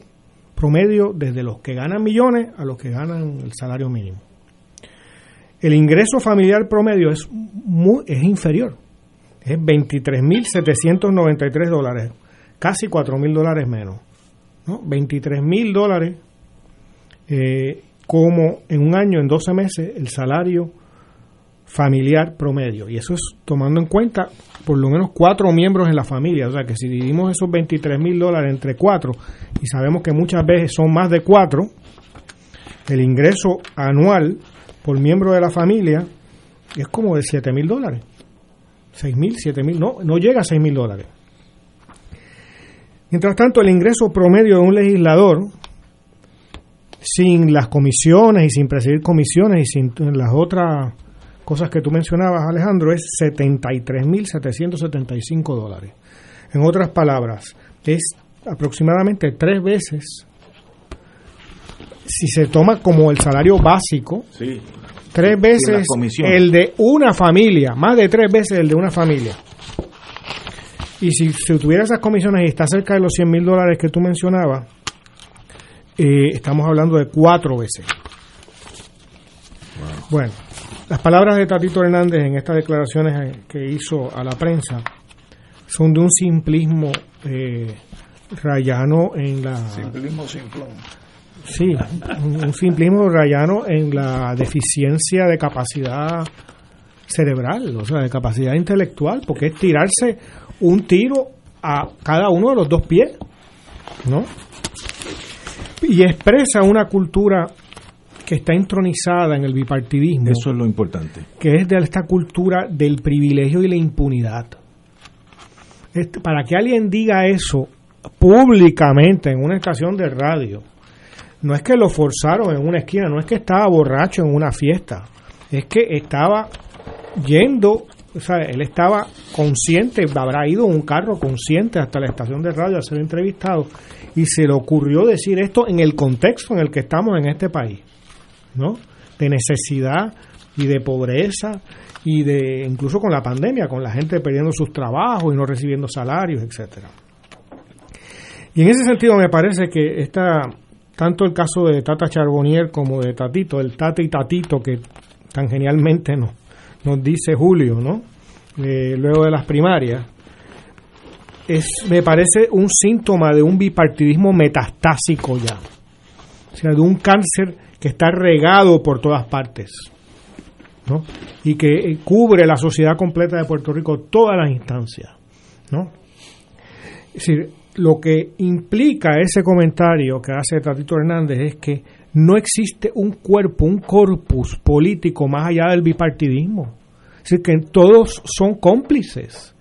promedio desde los que ganan millones a los que ganan el salario mínimo. El ingreso familiar promedio es, muy, es inferior es 23.793 dólares, casi 4.000 dólares menos. ¿no? 23.000 dólares eh, como en un año, en 12 meses, el salario familiar promedio. Y eso es tomando en cuenta por lo menos cuatro miembros en la familia. O sea que si dividimos esos 23 mil dólares entre cuatro, y sabemos que muchas veces son más de cuatro, el ingreso anual por miembro de la familia es como de 7 mil dólares. 6 mil, 7 mil, no, no llega a 6 mil dólares. Mientras tanto, el ingreso promedio de un legislador, sin las comisiones y sin presidir comisiones y sin las otras cosas que tú mencionabas, Alejandro, es 73.775 dólares. En otras palabras, es aproximadamente tres veces, si se toma como el salario básico, sí tres veces el de una familia, más de tres veces el de una familia. Y si, si tuviera esas comisiones y está cerca de los 100 mil dólares que tú mencionabas, eh, estamos hablando de cuatro veces. Bueno, las palabras de Tatito Hernández en estas declaraciones eh, que hizo a la prensa son de un simplismo eh, rayano en la... Simplismo simplón. Sí, un, un simplismo rayano en la deficiencia de capacidad cerebral, o sea, de capacidad intelectual, porque es tirarse un tiro a cada uno de los dos pies, ¿no? Y expresa una cultura que está intronizada en el bipartidismo, Eso es lo importante. que es de esta cultura del privilegio y la impunidad. Este, para que alguien diga eso públicamente en una estación de radio, no es que lo forzaron en una esquina, no es que estaba borracho en una fiesta, es que estaba yendo, o sea, él estaba consciente, habrá ido en un carro consciente hasta la estación de radio a ser entrevistado y se le ocurrió decir esto en el contexto en el que estamos en este país, ¿no? De necesidad y de pobreza y de incluso con la pandemia, con la gente perdiendo sus trabajos y no recibiendo salarios, etcétera. Y en ese sentido me parece que esta tanto el caso de Tata Charbonnier como de Tatito, el Tate y Tatito que tan genialmente nos, nos dice Julio, ¿no? Eh, luego de las primarias, es, me parece un síntoma de un bipartidismo metastásico ya. O sea, de un cáncer que está regado por todas partes. ¿no? Y que eh, cubre la sociedad completa de Puerto Rico, todas las instancias. ¿no? Es decir, lo que implica ese comentario que hace Tatito Hernández es que no existe un cuerpo, un corpus político más allá del bipartidismo. Es decir, que todos son cómplices.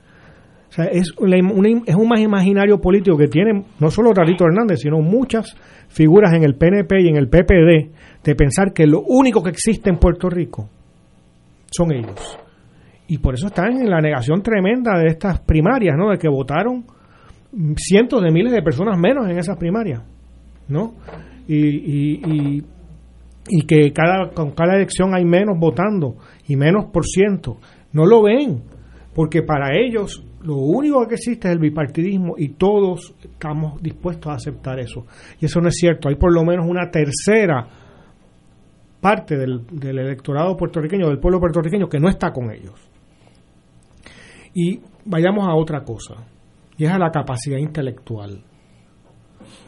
O sea, es, un más imaginario político que tiene no solo Tatito Hernández, sino muchas figuras en el PNP y en el PPD de pensar que lo único que existe en Puerto Rico son ellos. Y por eso están en la negación tremenda de estas primarias, ¿no? De que votaron cientos de miles de personas menos en esas primarias, ¿no? Y, y, y, que cada, con cada elección hay menos votando y menos por ciento. No lo ven, porque para ellos lo único que existe es el bipartidismo y todos estamos dispuestos a aceptar eso. Y eso no es cierto. Hay por lo menos una tercera parte del, del electorado puertorriqueño, del pueblo puertorriqueño, que no está con ellos. Y vayamos a otra cosa, y es a la capacidad intelectual.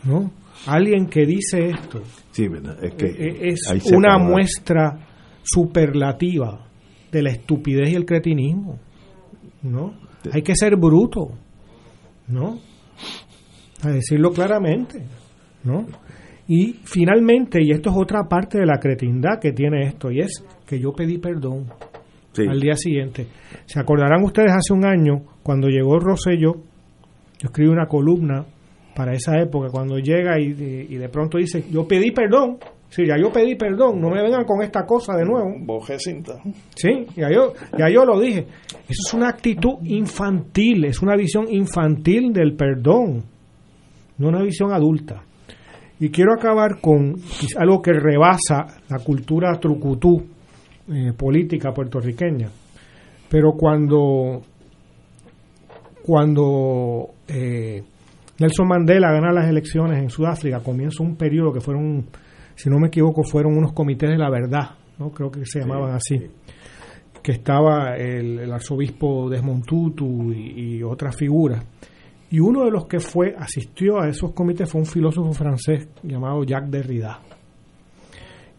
¿No? Alguien que dice esto Sí. Es que eh, es ahí se una acaba. muestra superlativa de la estupidez y el cretinismo. ¿No? Hay que ser bruto. ¿No? A decirlo claramente. ¿No? Y finalmente, y esto es otra parte de la cretindad que tiene esto, y es que yo pedí perdón Sí. al día siguiente. Se acordarán ustedes hace un año, cuando llegó Rosselló, yo escribí una columna para esa época, cuando llega y, y de pronto dice, yo pedí perdón, sí, ya yo pedí perdón, no me vengan con esta cosa de nuevo. Bojé cinta. Sí, ya yo, ya yo lo dije. Eso es una actitud infantil, es una visión infantil del perdón, no una visión adulta. Y quiero acabar con algo que rebasa la cultura trucutú eh, política puertorriqueña. Pero cuando, cuando eh, Nelson Mandela gana las elecciones en Sudáfrica, comienza un periodo que fueron, si no me equivoco, fueron unos comités de la verdad, ¿no? creo que se llamaban así, que estaba el, el arzobispo Desmond Tutu y, y otras figuras. Y uno de los que fue asistió a esos comités fue un filósofo francés llamado Jacques Derrida.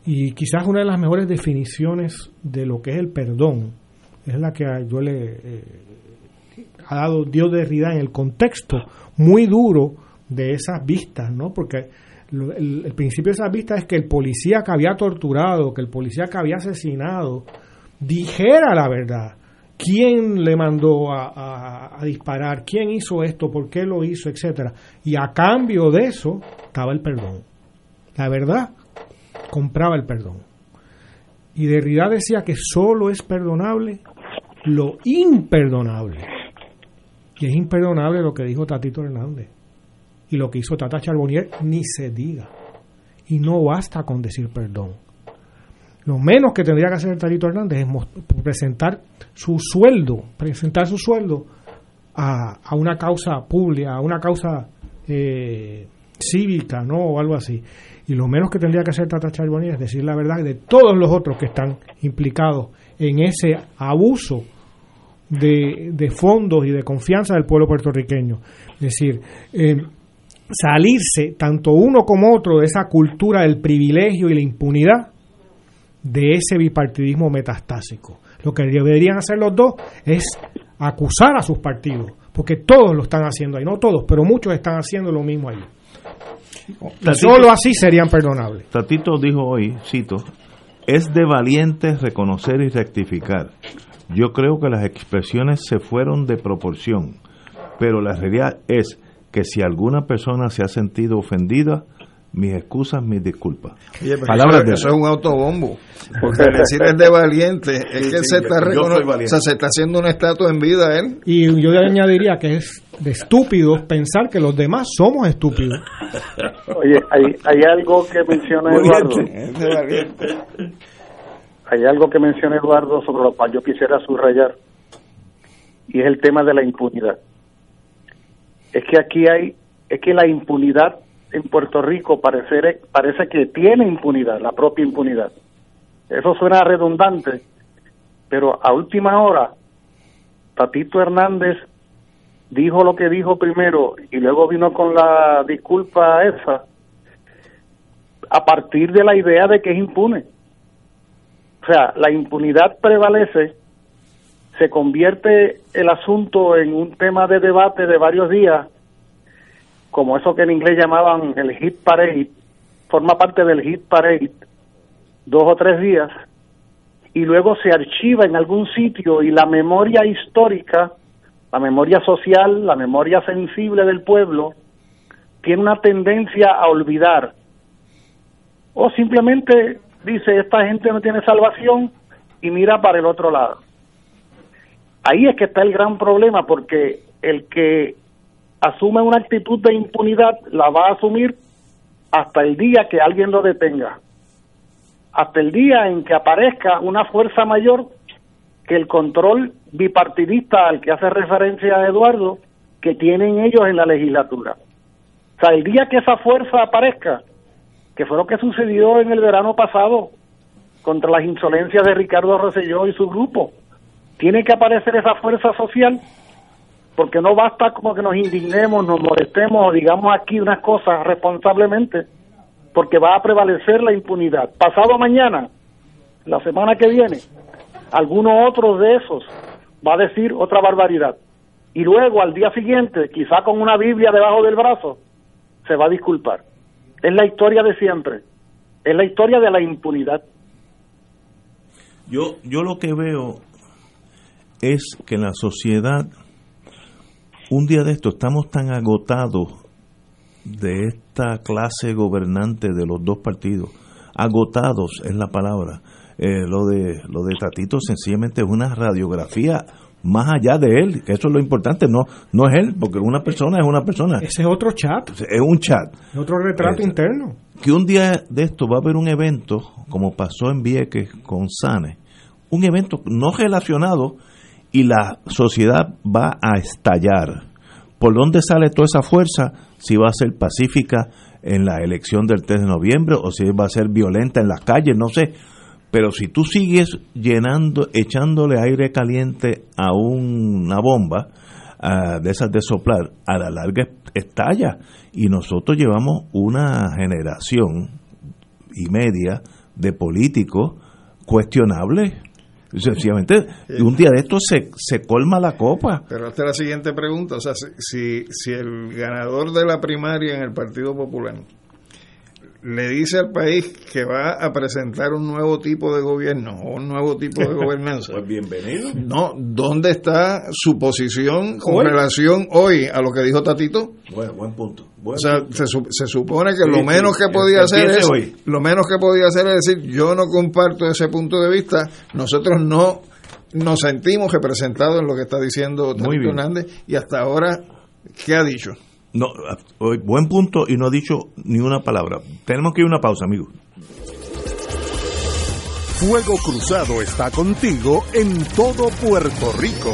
Y quizás una de las mejores definiciones de lo que es el perdón es la que yo le eh, ha dado Dios Derrida en el contexto muy duro de esas vistas, ¿no? Porque el, principio de esas vistas es que el policía que había torturado, que el policía que había asesinado, dijera la verdad. ¿Quién le mandó a, a- a disparar? ¿Quién hizo esto? ¿Por qué lo hizo? Etcétera. Y a cambio de eso estaba el perdón. La verdad compraba el perdón. Y Derrida decía que solo es perdonable lo imperdonable. Y es imperdonable lo que dijo Tatito Hernández. Lo que hizo Tata Charbonnier ni se diga. Y no basta con decir perdón. Lo menos que tendría que hacer Tatito Hernández es presentar su sueldo, presentar su sueldo a, a una causa pública, a una causa eh, cívica, ¿no? O algo así. Y lo menos que tendría que hacer Tata Charbonnier es decir la verdad de todos los otros que están implicados en ese abuso de, de fondos y de confianza del pueblo puertorriqueño. Es decir, eh, salirse tanto uno como otro de esa cultura del privilegio y la impunidad de ese bipartidismo metastásico. Lo que deberían hacer los dos es acusar a sus partidos, porque todos lo están haciendo ahí, no todos, pero muchos están haciendo lo mismo ahí. Solo así serían perdonables. Tatito dijo hoy, cito, es de valientes reconocer y rectificar. Yo creo que las expresiones se fueron de proporción, pero la realidad es que si alguna persona se ha sentido ofendida, mis excusas, mis disculpas. Palabras eso, de eso es un autobombo. Porque decir es de valiente, es que se está o sea, se está haciendo un estatus en vida él. Y yo le añadiría que es de estúpidos pensar que los demás somos estúpidos. Oye, hay, hay algo que menciona Eduardo. Es de valiente. Hay algo que menciona Eduardo sobre lo cual yo quisiera subrayar. Y es el tema de la impunidad. Es que aquí hay, es que la impunidad en Puerto Rico parece, parece que tiene impunidad, la propia impunidad. Eso suena redundante, pero a última hora, Tatito Hernández dijo lo que dijo primero y luego vino con la disculpa esa, a partir de la idea de que es impune. O sea, la impunidad prevalece, se convierte el asunto en un tema de debate de varios días como eso que en inglés llamaban el hit parade, forma parte del hit parade dos o tres días y luego se archiva en algún sitio y la memoria histórica, la memoria social, la memoria sensible del pueblo, tiene una tendencia a olvidar. O simplemente dice, esta gente no tiene salvación y mira para el otro lado. Ahí es que está el gran problema, porque el que asume una actitud de impunidad, la va a asumir hasta el día que alguien lo detenga, hasta el día en que aparezca una fuerza mayor que el control bipartidista al que hace referencia Eduardo, que tienen ellos en la legislatura. O sea, el día que esa fuerza aparezca, que fue lo que sucedió en el verano pasado contra las insolencias de Ricardo Rosselló y su grupo, tiene que aparecer esa fuerza social porque no basta como que nos indignemos, nos molestemos o digamos aquí unas cosas responsablemente, porque va a prevalecer la impunidad. Pasado mañana, la semana que viene, alguno otro de esos va a decir otra barbaridad. Y luego al día siguiente, quizá con una Biblia debajo del brazo, se va a disculpar. Es la historia de siempre. Es la historia de la impunidad. Yo, yo lo que veo es que la sociedad un día de esto estamos tan agotados de esta clase gobernante de los dos partidos, agotados es la palabra. Eh, lo de lo de Tatito sencillamente es una radiografía más allá de él, que eso es lo importante, no no es él, porque una persona es una persona. Ese es otro chat. Es un chat. Es otro retrato interno. Que un día de esto va a haber un evento, como pasó en Vieques con Sane, un evento no relacionado y la sociedad va a estallar. ¿Por dónde sale toda esa fuerza? Si va a ser pacífica en la elección del 3 de noviembre o si va a ser violenta en las calles, no sé. Pero si tú sigues llenando, echándole aire caliente a una bomba ah, de esas de soplar, a la larga estalla. Y nosotros llevamos una generación y media de políticos cuestionables Sencillamente, un día de esto se, se colma la copa. Pero es la siguiente pregunta. O sea, si, si el ganador de la primaria en el Partido Popular le dice al país que va a presentar un nuevo tipo de gobierno o un nuevo tipo de gobernanza. pues bienvenido. No, ¿dónde está su posición con relación hoy a lo que dijo Tatito? Bueno, buen punto. o sea, se, se, supone que lo menos que podía hacer es lo menos que podía hacer es decir, yo no comparto ese punto de vista, nosotros no nos sentimos representados en lo que está diciendo Tatito Hernández y hasta ahora ¿qué ha dicho? No, buen punto y no ha dicho ni una palabra. Tenemos que ir a una pausa, amigos. Fuego Cruzado está contigo en todo Puerto Rico.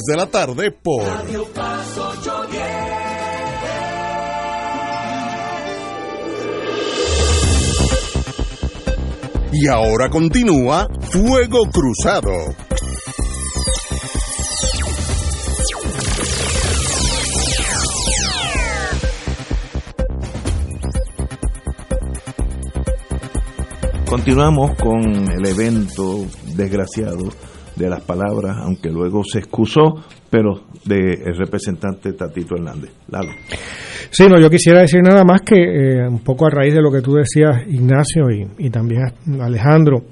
de la tarde por Radio Paz 810. Y ahora continúa Fuego Cruzado. Continuamos con el evento desgraciado de las palabras, aunque luego se excusó, pero del representante Tatito Hernández. Lalo. Sí, no, yo quisiera decir nada más que eh, un poco a raíz de lo que tú decías, Ignacio, y, y también Alejandro,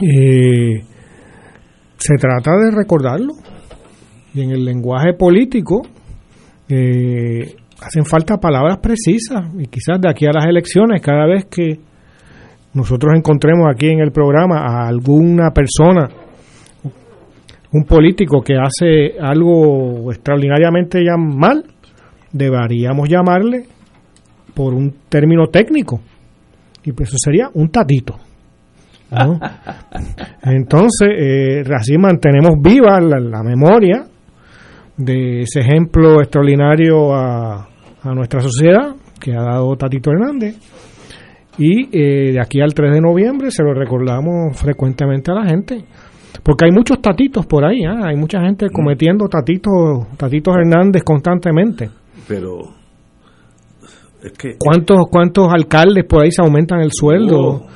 eh, se trata de recordarlo. Y en el lenguaje político eh, hacen falta palabras precisas. Y quizás de aquí a las elecciones, cada vez que nosotros encontremos aquí en el programa a alguna persona un político que hace algo extraordinariamente ya mal, deberíamos llamarle por un término técnico. Y pues eso sería un tatito. ¿no? Entonces, eh, así mantenemos viva la, la, memoria de ese ejemplo extraordinario a, a, nuestra sociedad que ha dado Tatito Hernández. Y eh, de aquí al 3 de noviembre se lo recordamos frecuentemente a la gente. Porque hay muchos tatitos por ahí, ¿eh? hay mucha gente cometiendo tatitos, tatitos Hernández constantemente. Pero es que ¿Cuántos cuántos alcaldes por ahí se aumentan el sueldo? Oh.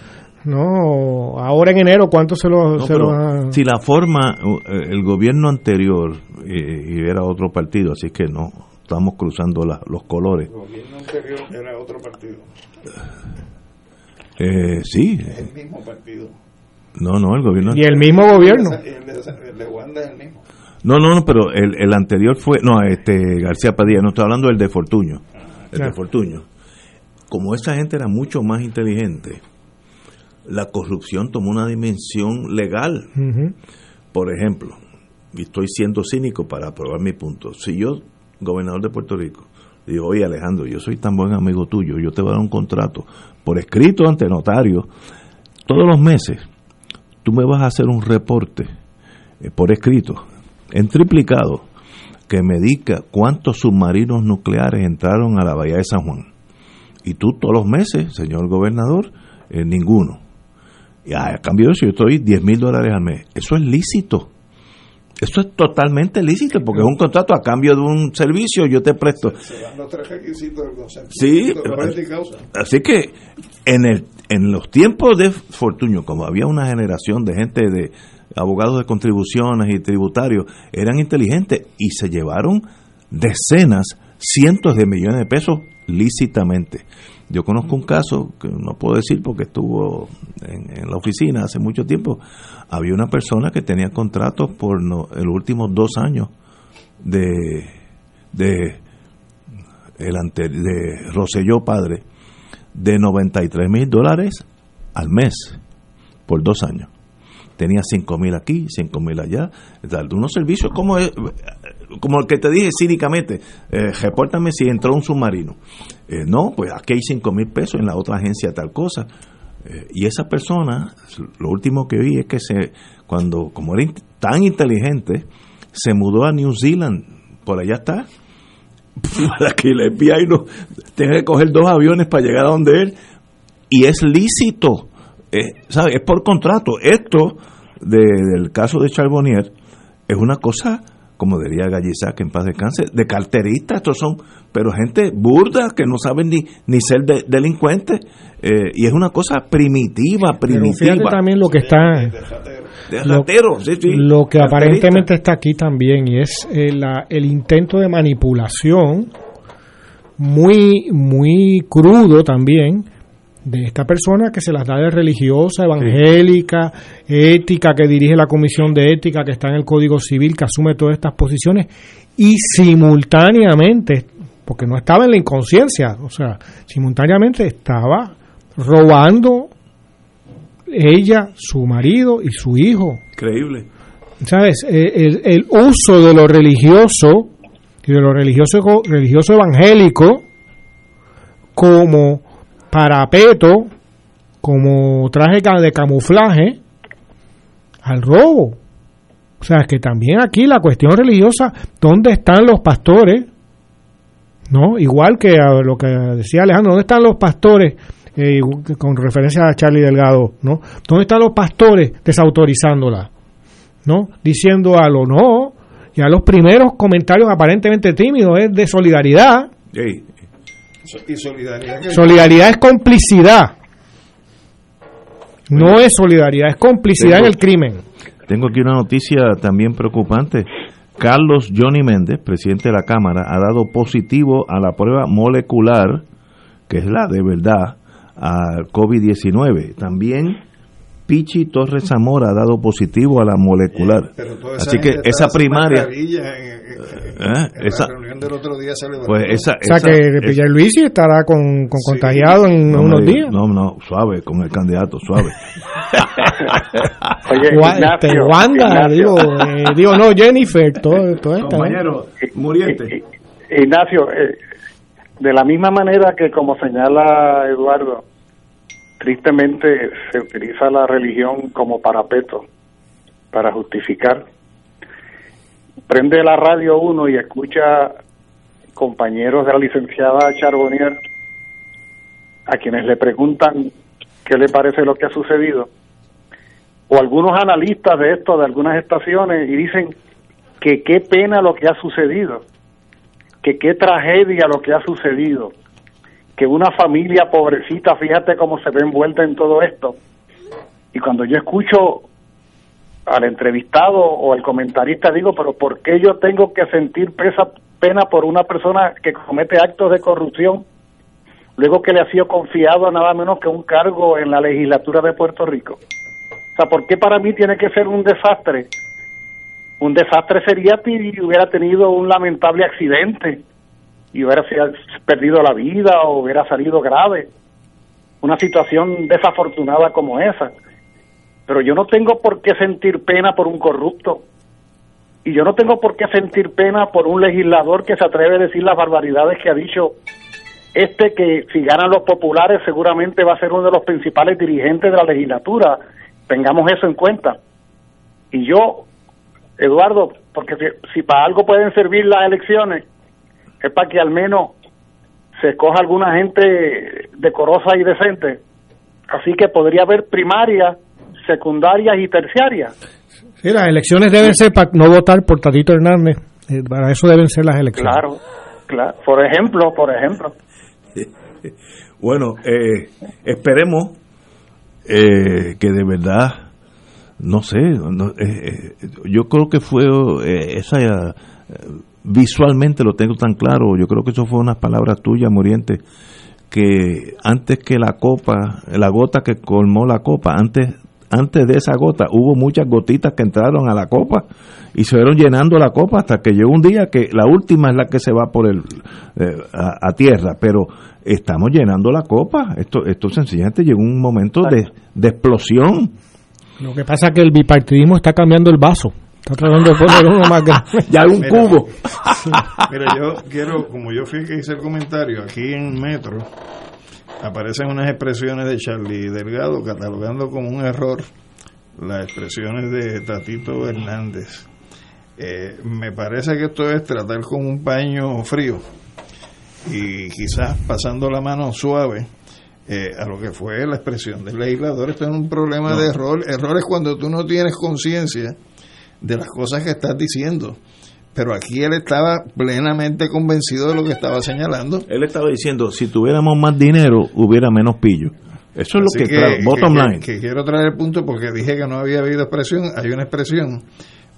No, ahora en enero cuánto se lo, no, se lo ha... si la forma el gobierno anterior y, y, era otro partido, así que no estamos cruzando la, los colores. El gobierno anterior era otro partido. Eh, sí. El mismo partido. No, no, el gobierno. Y el mismo gobierno. El de, Wanda es el mismo. No, no, no, pero el, el, anterior fue, no, este García Padilla, no estoy hablando del de Fortuño, el claro. de Fortuño. Como esa gente era mucho más inteligente, la corrupción tomó una dimensión legal. Uh -huh. Por ejemplo, y estoy siendo cínico para probar mi punto, si yo, gobernador de Puerto Rico, digo, oye Alejandro, yo soy tan buen amigo tuyo, yo te voy a dar un contrato por escrito ante notario, todos los meses, tú me vas a hacer un reporte eh, por escrito, en triplicado, que me diga cuántos submarinos nucleares entraron a la bahía de San Juan. Y tú todos los meses, señor gobernador, eh, ninguno. Y a cambio de eso yo estoy 10 mil dólares al mes. Eso es lícito. Eso es totalmente lícito porque es un contrato a cambio de un servicio, yo te presto. Se, se dan los tres requisitos del concepto. Sí, así que en, el, en los tiempos de Fortuño, como había una generación de gente de abogados de contribuciones y tributarios, eran inteligentes y se llevaron decenas, cientos de millones de pesos lícitamente. Yo conozco un caso que no puedo decir porque estuvo en, la oficina hace mucho tiempo. Había una persona que tenía contratos por los últimos dos años de, de, el ante, de Roselló Padre de 93 mil dólares al mes por dos años. Tenía 5 mil aquí, 5 mil allá. De unos servicios como, como el que te dije cínicamente, eh, repórtame si entró un submarino. Eh, no, pues aquí hay 5 mil pesos, en la otra agencia tal cosa. Eh, y esa persona, lo último que vi es que se, cuando, como era tan inteligente, se mudó a New Zealand, por allá está, para que el FBI no tenga que coger dos aviones para llegar a donde él, y es lícito, eh, es por contrato. Esto del caso de Charbonnier es una cosa, como diría Gallizac en paz descanse, de carterista, estos son, pero gente burda que no saben ni, ni ser delincuentes, eh, y es una cosa primitiva, primitiva. Pero también lo que está... lo, que aparentemente está aquí también y es el, eh, el intento de manipulación muy muy crudo también de esta persona que se las da de religiosa, evangélica, ética, que dirige la comisión de ética, que está en el Código Civil, que asume todas estas posiciones, y simultáneamente, porque no estaba en la inconsciencia, o sea, simultáneamente estaba robando ella, su marido y su hijo. Increíble. ¿Sabes? Eh, el, el uso de lo religioso y de lo religioso, religioso evangélico como parapeto como traje de camuflaje al robo. O sea, que también aquí la cuestión religiosa, ¿dónde están los pastores? ¿No? Igual que a lo que decía Alejandro, ¿dónde están los pastores? Eh, con referencia a Charlie Delgado, ¿no? ¿Dónde están los pastores desautorizándola? ¿No? Diciendo a lo no, ya los primeros comentarios aparentemente tímidos es de solidaridad. Y solidaridad. Solidaridad es complicidad. No es solidaridad, es complicidad en el crimen. Tengo aquí una noticia también preocupante. Carlos Johnny Méndez, presidente de la Cámara, ha dado positivo a la prueba molecular, que es la de verdad, al COVID-19. También Pichi Torres Zamora ha dado positivo a la molecular. Así que esa primaria... ¿Eh? esa, la reunión del otro día pues esa, O sea que Luis estará con, con contagiado en unos días. No, no, suave, con el candidato, suave. Oye, Ignacio, Wanda, digo, eh, digo, no, Jennifer, todo, todo esto. Compañero, muriente. Ignacio, eh, de la misma manera que como señala Eduardo, tristemente se utiliza la religión como parapeto para justificar prende la radio uno y escucha compañeros de la licenciada Charbonnier a quienes le preguntan qué le parece lo que ha sucedido, o algunos analistas de esto, de algunas estaciones, y dicen que qué pena lo que ha sucedido, que qué tragedia lo que ha sucedido, que una familia pobrecita, fíjate cómo se ve envuelta en todo esto. Y cuando yo escucho al entrevistado o al comentarista digo, pero ¿por qué yo tengo que sentir pesa, pena por una persona que comete actos de corrupción luego que le ha sido confiado nada menos que un cargo en la legislatura de Puerto Rico? O sea, ¿por qué para mí tiene que ser un desastre? Un desastre sería si hubiera tenido un lamentable accidente y hubiera perdido la vida o hubiera salido grave. Una situación desafortunada como esa pero yo no tengo por qué sentir pena por un corrupto. Y yo no tengo por qué sentir pena por un legislador que se atreve a decir las barbaridades que ha dicho este que si ganan los populares seguramente va a ser uno de los principales dirigentes de la legislatura. Tengamos eso en cuenta. Y yo, Eduardo, porque si, para algo pueden servir las elecciones, es para que al menos se escoja alguna gente decorosa y decente. Así que podría haber primaria secundarias y terciarias. Sí, las elecciones deben ser para no votar por Tatito Hernández. Eh, para eso deben ser las elecciones. Claro, claro. Por ejemplo, por ejemplo. bueno, eh, esperemos eh, que de verdad, no sé, yo creo que fue esa visualmente lo tengo tan claro. Yo creo que eso fue unas palabras tuyas, Moriente, que antes que la copa, la gota que colmó la copa, antes antes de esa gota hubo muchas gotitas que entraron a la copa y se fueron llenando la copa hasta que llegó un día que la última es la que se va por el eh, a, tierra, pero estamos llenando la copa. Esto esto sencillamente llegó un momento de, de explosión. Lo que pasa es que el bipartidismo está cambiando el vaso. Está tratando de poner uno más grande. ya un cubo. Mira, yo quiero, como yo fui que hice el comentario, aquí en Metro aparecen unas expresiones de Charlie Delgado catalogando como un error las expresiones de Tatito Hernández. Eh, me parece que esto es tratar con un paño frío y quizás pasando la mano suave eh, a lo que fue la expresión del legislador. Esto es un problema de error. Error es cuando tú no tienes conciencia de las cosas que estás diciendo. Pero aquí él estaba plenamente convencido de lo que estaba señalando. Él estaba diciendo, si tuviéramos más dinero, hubiera menos pillo. Eso es lo que, que bottom line. Que, quiero traer el punto porque dije que no había habido expresión, hay una expresión,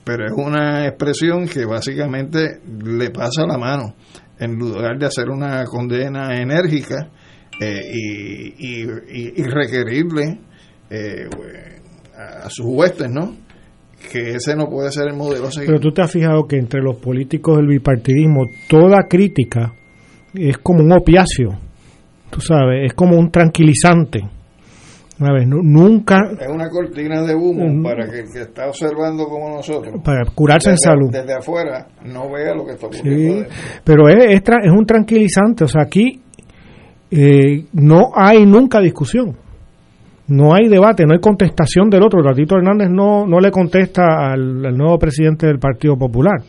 pero es una expresión que básicamente le pasa la mano en lugar de hacer una condena enérgica eh, y, y, requerirle eh, a sus huestes, ¿no? Que ese no puede ser el modelo Pero tú te has fijado que entre los políticos del bipartidismo toda crítica es como un opiáceo, tú sabes, es como un tranquilizante. ¿sabes? Nunca... Es una cortina de humo para que el que está observando como nosotros... Para curarse en salud. Desde afuera no vea lo que está ocurriendo. Sí, pero es, es, un tranquilizante, o sea, aquí eh, no hay nunca discusión no hay debate, no hay contestación del otro. Tatito Hernández no, no le contesta al, nuevo presidente del Partido Popular.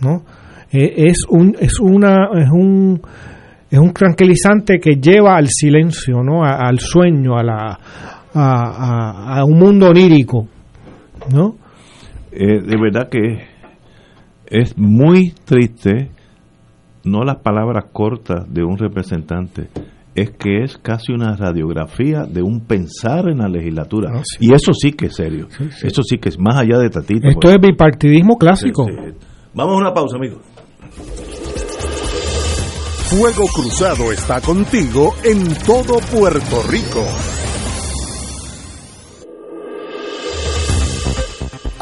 ¿no? Eh, es, un, es, una, es, un, es un tranquilizante que lleva al silencio, ¿no? al sueño, a, la, a, a, un mundo onírico. ¿no? Eh, de verdad que es muy triste, no las palabras cortas de un representante, es que es casi una radiografía de un pensar en la legislatura. Ah, y eso sí que es serio. Eso sí que es más allá de Tatito. Esto es bipartidismo clásico. Vamos a una pausa, amigos. Fuego Cruzado está contigo en todo Puerto Rico.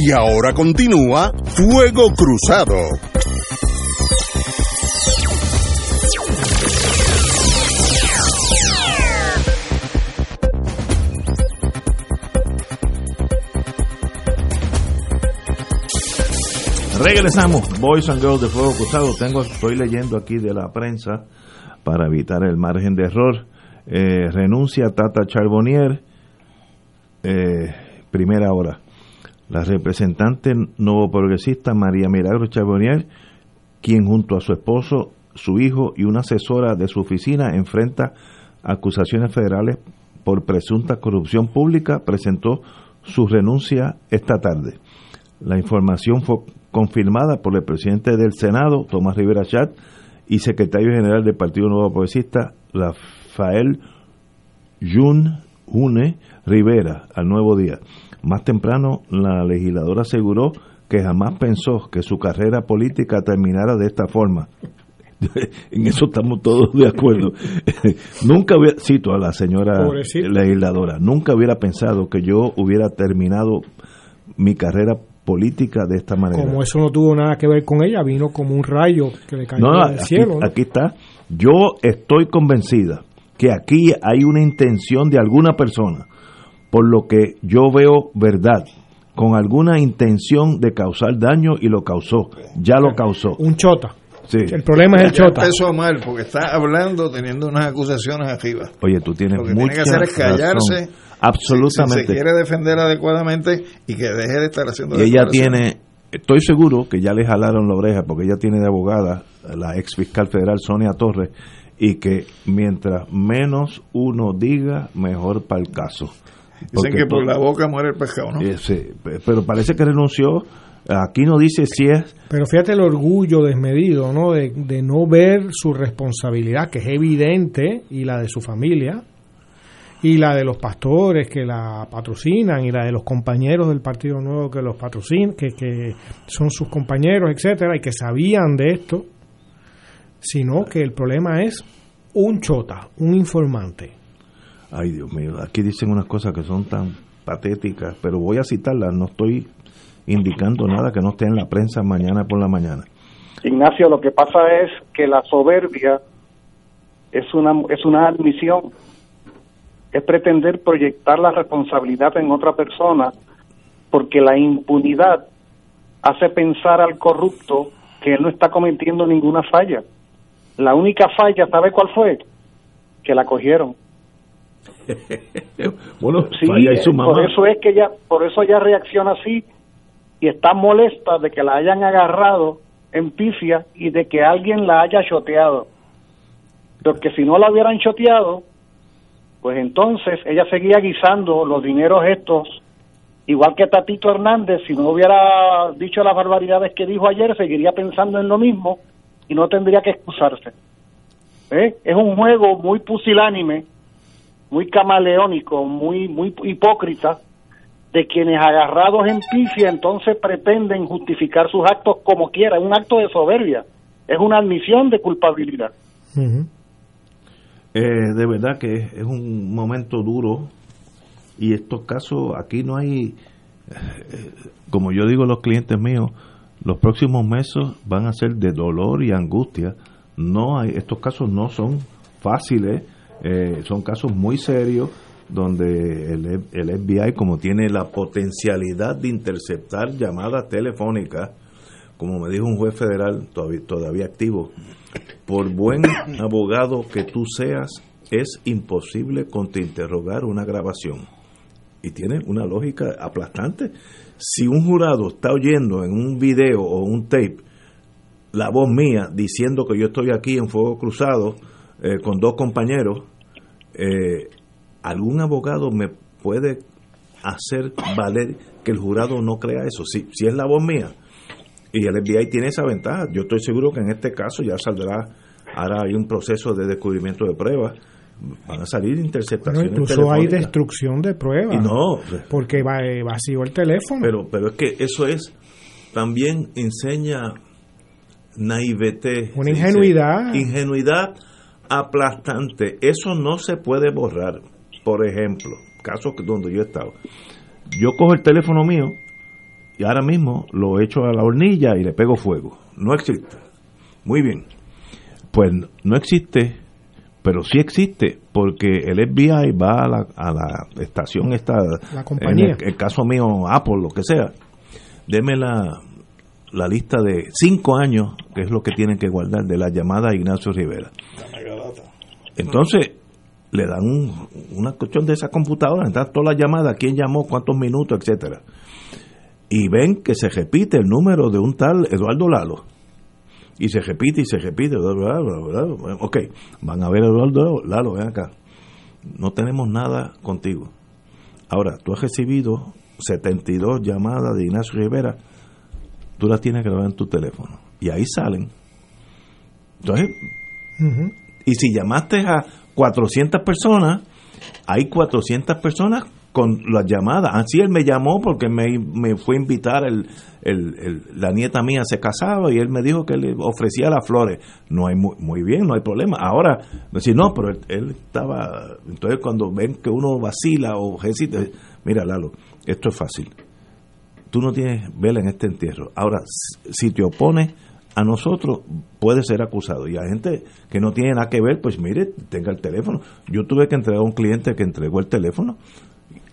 Y ahora continúa Fuego Cruzado. Regresamos, Boys and Girls de Fuego Cruzado. Tengo, estoy leyendo aquí de la prensa para evitar el margen de error. Eh, renuncia Tata Charbonnier, eh, primera hora. La representante nuevo progresista María Milagro Charbonnier, quien junto a su esposo, su hijo y una asesora de su oficina enfrenta acusaciones federales por presunta corrupción pública, presentó su renuncia esta tarde. La información fue confirmada por el presidente del Senado, Tomás Rivera Chat, y secretario general del Partido Nuevo Progresista, Rafael Jun Une Rivera, al Nuevo Día. Más temprano, la legisladora aseguró que jamás pensó que su carrera política terminara de esta forma. en eso estamos todos de acuerdo. nunca hubiera, cito a la señora legisladora, nunca hubiera pensado que yo hubiera terminado mi carrera política de esta manera. Como eso no tuvo nada que ver con ella, vino como un rayo que le cayó No, del aquí, cielo. ¿no? aquí está. Yo estoy convencida que aquí hay una intención de alguna persona, por lo que yo veo verdad, con alguna intención de causar daño y lo causó. Ya lo causó. Un chota. Sí. El problema es el Ya chota. empezó mal porque está hablando teniendo unas acusaciones arriba. Oye, tú tienes Lo que mucha tiene que hacer es callarse. razón. Absolutamente. Si, si se quiere defender adecuadamente y que deje de estar haciendo Y ella tiene, estoy seguro que ya le jalaron la oreja porque ella tiene de abogada la ex fiscal federal Sonia Torres y que mientras menos uno diga, mejor para el caso. Dicen Porque que por la boca muere el pescado, ¿no? Eh, sí, pe- pero parece que renunció. Aquí no dice si es. Pero fíjate el orgullo desmedido, ¿no? De, de no ver su responsabilidad, que es evidente, y la de su familia, y la de los pastores que la patrocinan, y la de los compañeros del Partido Nuevo que los patrocinan, que, que son sus compañeros, etcétera, y que sabían de esto, sino que el problema es un chota, un informante. Ay, Dios mío, aquí dicen unas cosas que son tan patéticas, pero voy a citarlas. No estoy indicando nada que no esté en la prensa mañana por la mañana. Ignacio, lo que pasa es que la soberbia es una, es una admisión, es pretender proyectar la responsabilidad en otra persona, porque la impunidad hace pensar al corrupto que él no está cometiendo ninguna falla. La única falla, ¿sabe cuál fue? Que la cogieron. bueno, Sí, falla y su eh, mamá. por eso es que ella, por eso ella reacciona así y está molesta de que la hayan agarrado en pifia y de que alguien la haya choteado. Porque si no la hubieran choteado, pues entonces ella seguía guisando los dineros estos, igual que Tatito Hernández, si no hubiera dicho las barbaridades que dijo ayer, seguiría pensando en lo mismo y no tendría que excusarse. ¿Eh? Es un juego muy pusilánime, muy camaleónico, muy muy hipócrita de quienes agarrados en pifia entonces pretenden justificar sus actos como quiera, es un acto de soberbia, es una admisión de culpabilidad. Eh, de verdad que es, es un momento duro y estos casos aquí no hay, eh, como yo digo a los clientes míos, los próximos meses van a ser de dolor y angustia. No hay, estos casos no son fáciles, eh, son casos muy serios donde el, el FBI como tiene la potencialidad de interceptar llamadas telefónicas, como me dijo un juez federal todavía, todavía activo, por buen abogado que tú seas, es imposible contrainterrogar una grabación. Y tiene una lógica aplastante. Si un jurado está oyendo en un video o un tape la voz mía diciendo que yo estoy aquí en Fuego Cruzado eh, con dos compañeros, eh, algún abogado me puede hacer valer que el jurado no crea eso. Si, si es la voz mía, y el FBI tiene esa ventaja. Yo estoy seguro que en este caso ya saldrá, ahora hay un proceso de descubrimiento de pruebas, van a salir Bueno, interceptaciones incluso hay destrucción de pruebas. Y no, Porque va, eh, vació el teléfono. pero, pero es que eso es, también enseña naivete. Una dice, ingenuidad. Aplastante. Eso no se puede borrar. Por ejemplo, casos donde yo he estado. Yo cojo el teléfono mío y ahora mismo lo echo a la hornilla y le pego fuego. No existe. Muy bien. Pues no existe, pero sí existe, porque el FBI va a la, a la estación esta, La compañía. en el, el caso mío, Apple, lo que sea, deme la, la lista de cinco años, que es lo que tienen que guardar, de la llamada Ignacio Rivera. Entonces, le dan un- una cuestión de esa computadora, entran todas las llamadas, quién llamó, cuántos minutos, etcétera. Y ven que se repite el número de un tal Eduardo Lalo. Y se repite y se repite. Eduardo Lalo. Ok, van a ver a Eduardo Lalo, ven acá. No tenemos nada contigo. Ahora, tú has recibido 72 llamadas de Ignacio Rivera, tú las tienes grabadas en tu teléfono. Y ahí salen. Entonces, y si llamaste a 400 personas, hay 400 personas con las llamadas. Así él me llamó porque me, me fue a invitar, el, el- el- la nieta mía se casaba y él me dijo que le ofrecía las flores. No hay muy, muy bien, no hay problema. Ahora, decir, no, pero él, él estaba... Entonces cuando ven que uno vacila o hesita, mira Lalo, esto es fácil. Tú no tienes vela en este entierro. Ahora, si- te opones a nosotros, puede ser acusado. Y a gente que no tiene nada que ver, pues mire, tenga el teléfono. Yo tuve que entregar a un cliente que entregó el teléfono.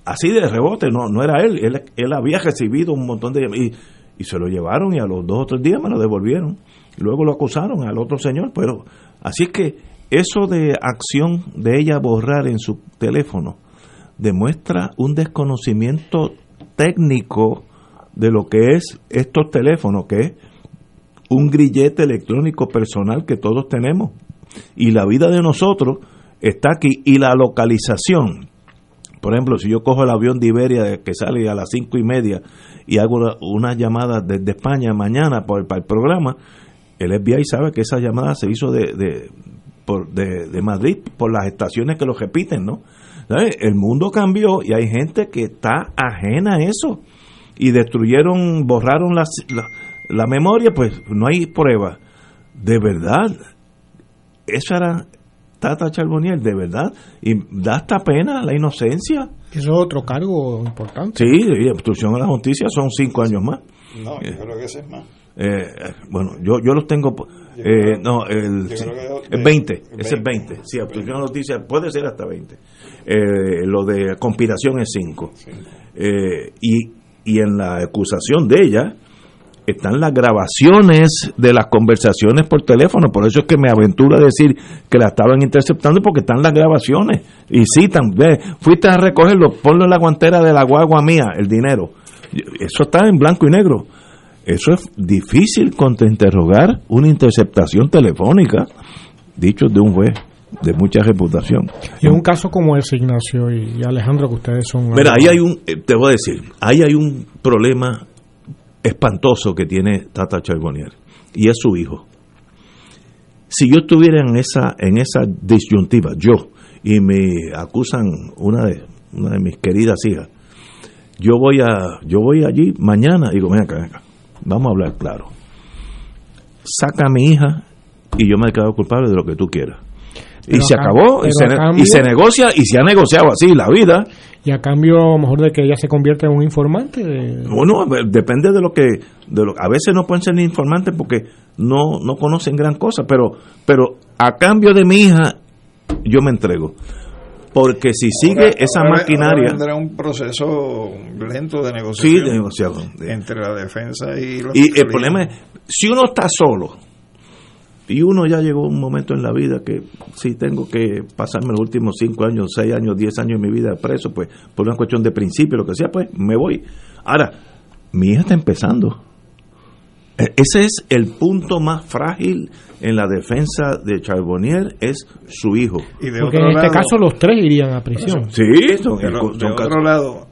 Así de rebote, no, no era él. él. Él había recibido un montón de... Y, y se lo llevaron y a los dos o tres días me lo devolvieron. Luego lo acusaron al otro señor. Pero así que eso de acción de ella borrar en su teléfono demuestra un desconocimiento técnico de lo que es estos teléfonos, que es un grillete electrónico personal que todos tenemos. Y la vida de nosotros está aquí. Y la localización. Por ejemplo, si yo cojo el avión de Iberia que sale a las cinco y media y hago una, llamada desde España mañana para el programa, el FBI sabe que esa llamada se hizo de, de, por- de, Madrid por las estaciones que lo repiten, ¿no? El mundo cambió y hay gente que está ajena a eso y destruyeron, borraron las- la, la memoria, pues no hay prueba. De verdad, esa era Tata Charbonnier, de verdad, y da hasta pena la inocencia. Eso es otro cargo importante. Sí, y obstrucción a la justicia son cinco años más. No, yo creo que ese es más. Eh, bueno, yo, yo los tengo. eh, no, el, el 20, el ese es 20. Sí, obstrucción a la justicia puede ser hasta 20. Eh, lo de conspiración es 5. Eh, y, y en la acusación de ella están las grabaciones de las conversaciones por teléfono. Por eso es que me aventuro a decir que la estaban interceptando porque están las grabaciones. Y citan, ve, fuiste a recogerlo, ponlo en la guantera de la guagua mía, el dinero. Eso está en blanco y negro. Eso es difícil contrainterrogar una interceptación telefónica, dicho de un juez de mucha reputación. Y en un caso como ese, Ignacio y, Alejandro, que ustedes son... Mira, ahí hay un, eh, te voy a decir, ahí hay un problema espantoso que tiene Tata Charbonnier y es su hijo. Si yo estuviera en esa en esa disyuntiva, yo y me acusan una de una de mis queridas hijas, yo voy a yo voy allí mañana y digo, ven acá, ven acá, vamos a hablar claro. Saca a mi hija y yo me quedo culpable de lo que tú quieras. Pero y se acabó, y se, cambio- y se negocia, y se ha negociado así la vida. Y a cambio, a lo mejor, de que ella se convierta en un informante. de- Bueno, depende de lo que, de lo, a veces no pueden ser ni informantes porque no, no conocen gran cosa, pero, pero a cambio de mi hija, yo me entrego. Porque si sigue Ahora- esa ahora- maquinaria, ahora vendrá un proceso lento de sí, negociación de negociación. entre la defensa y los Y el problema es, si uno está solo, y uno ya llegó a un momento en la vida que si tengo que pasarme los últimos cinco años, seis años, diez años de mi vida preso, pues por una cuestión de principio, lo que sea, pues me voy. Ahora, mi hija está empezando. E- Ese es el punto más frágil en la defensa de Charbonnier, es su hijo. Y de Porque otro en este lado- caso los tres irían a prisión. Sí, son, Pero, son de otro lado,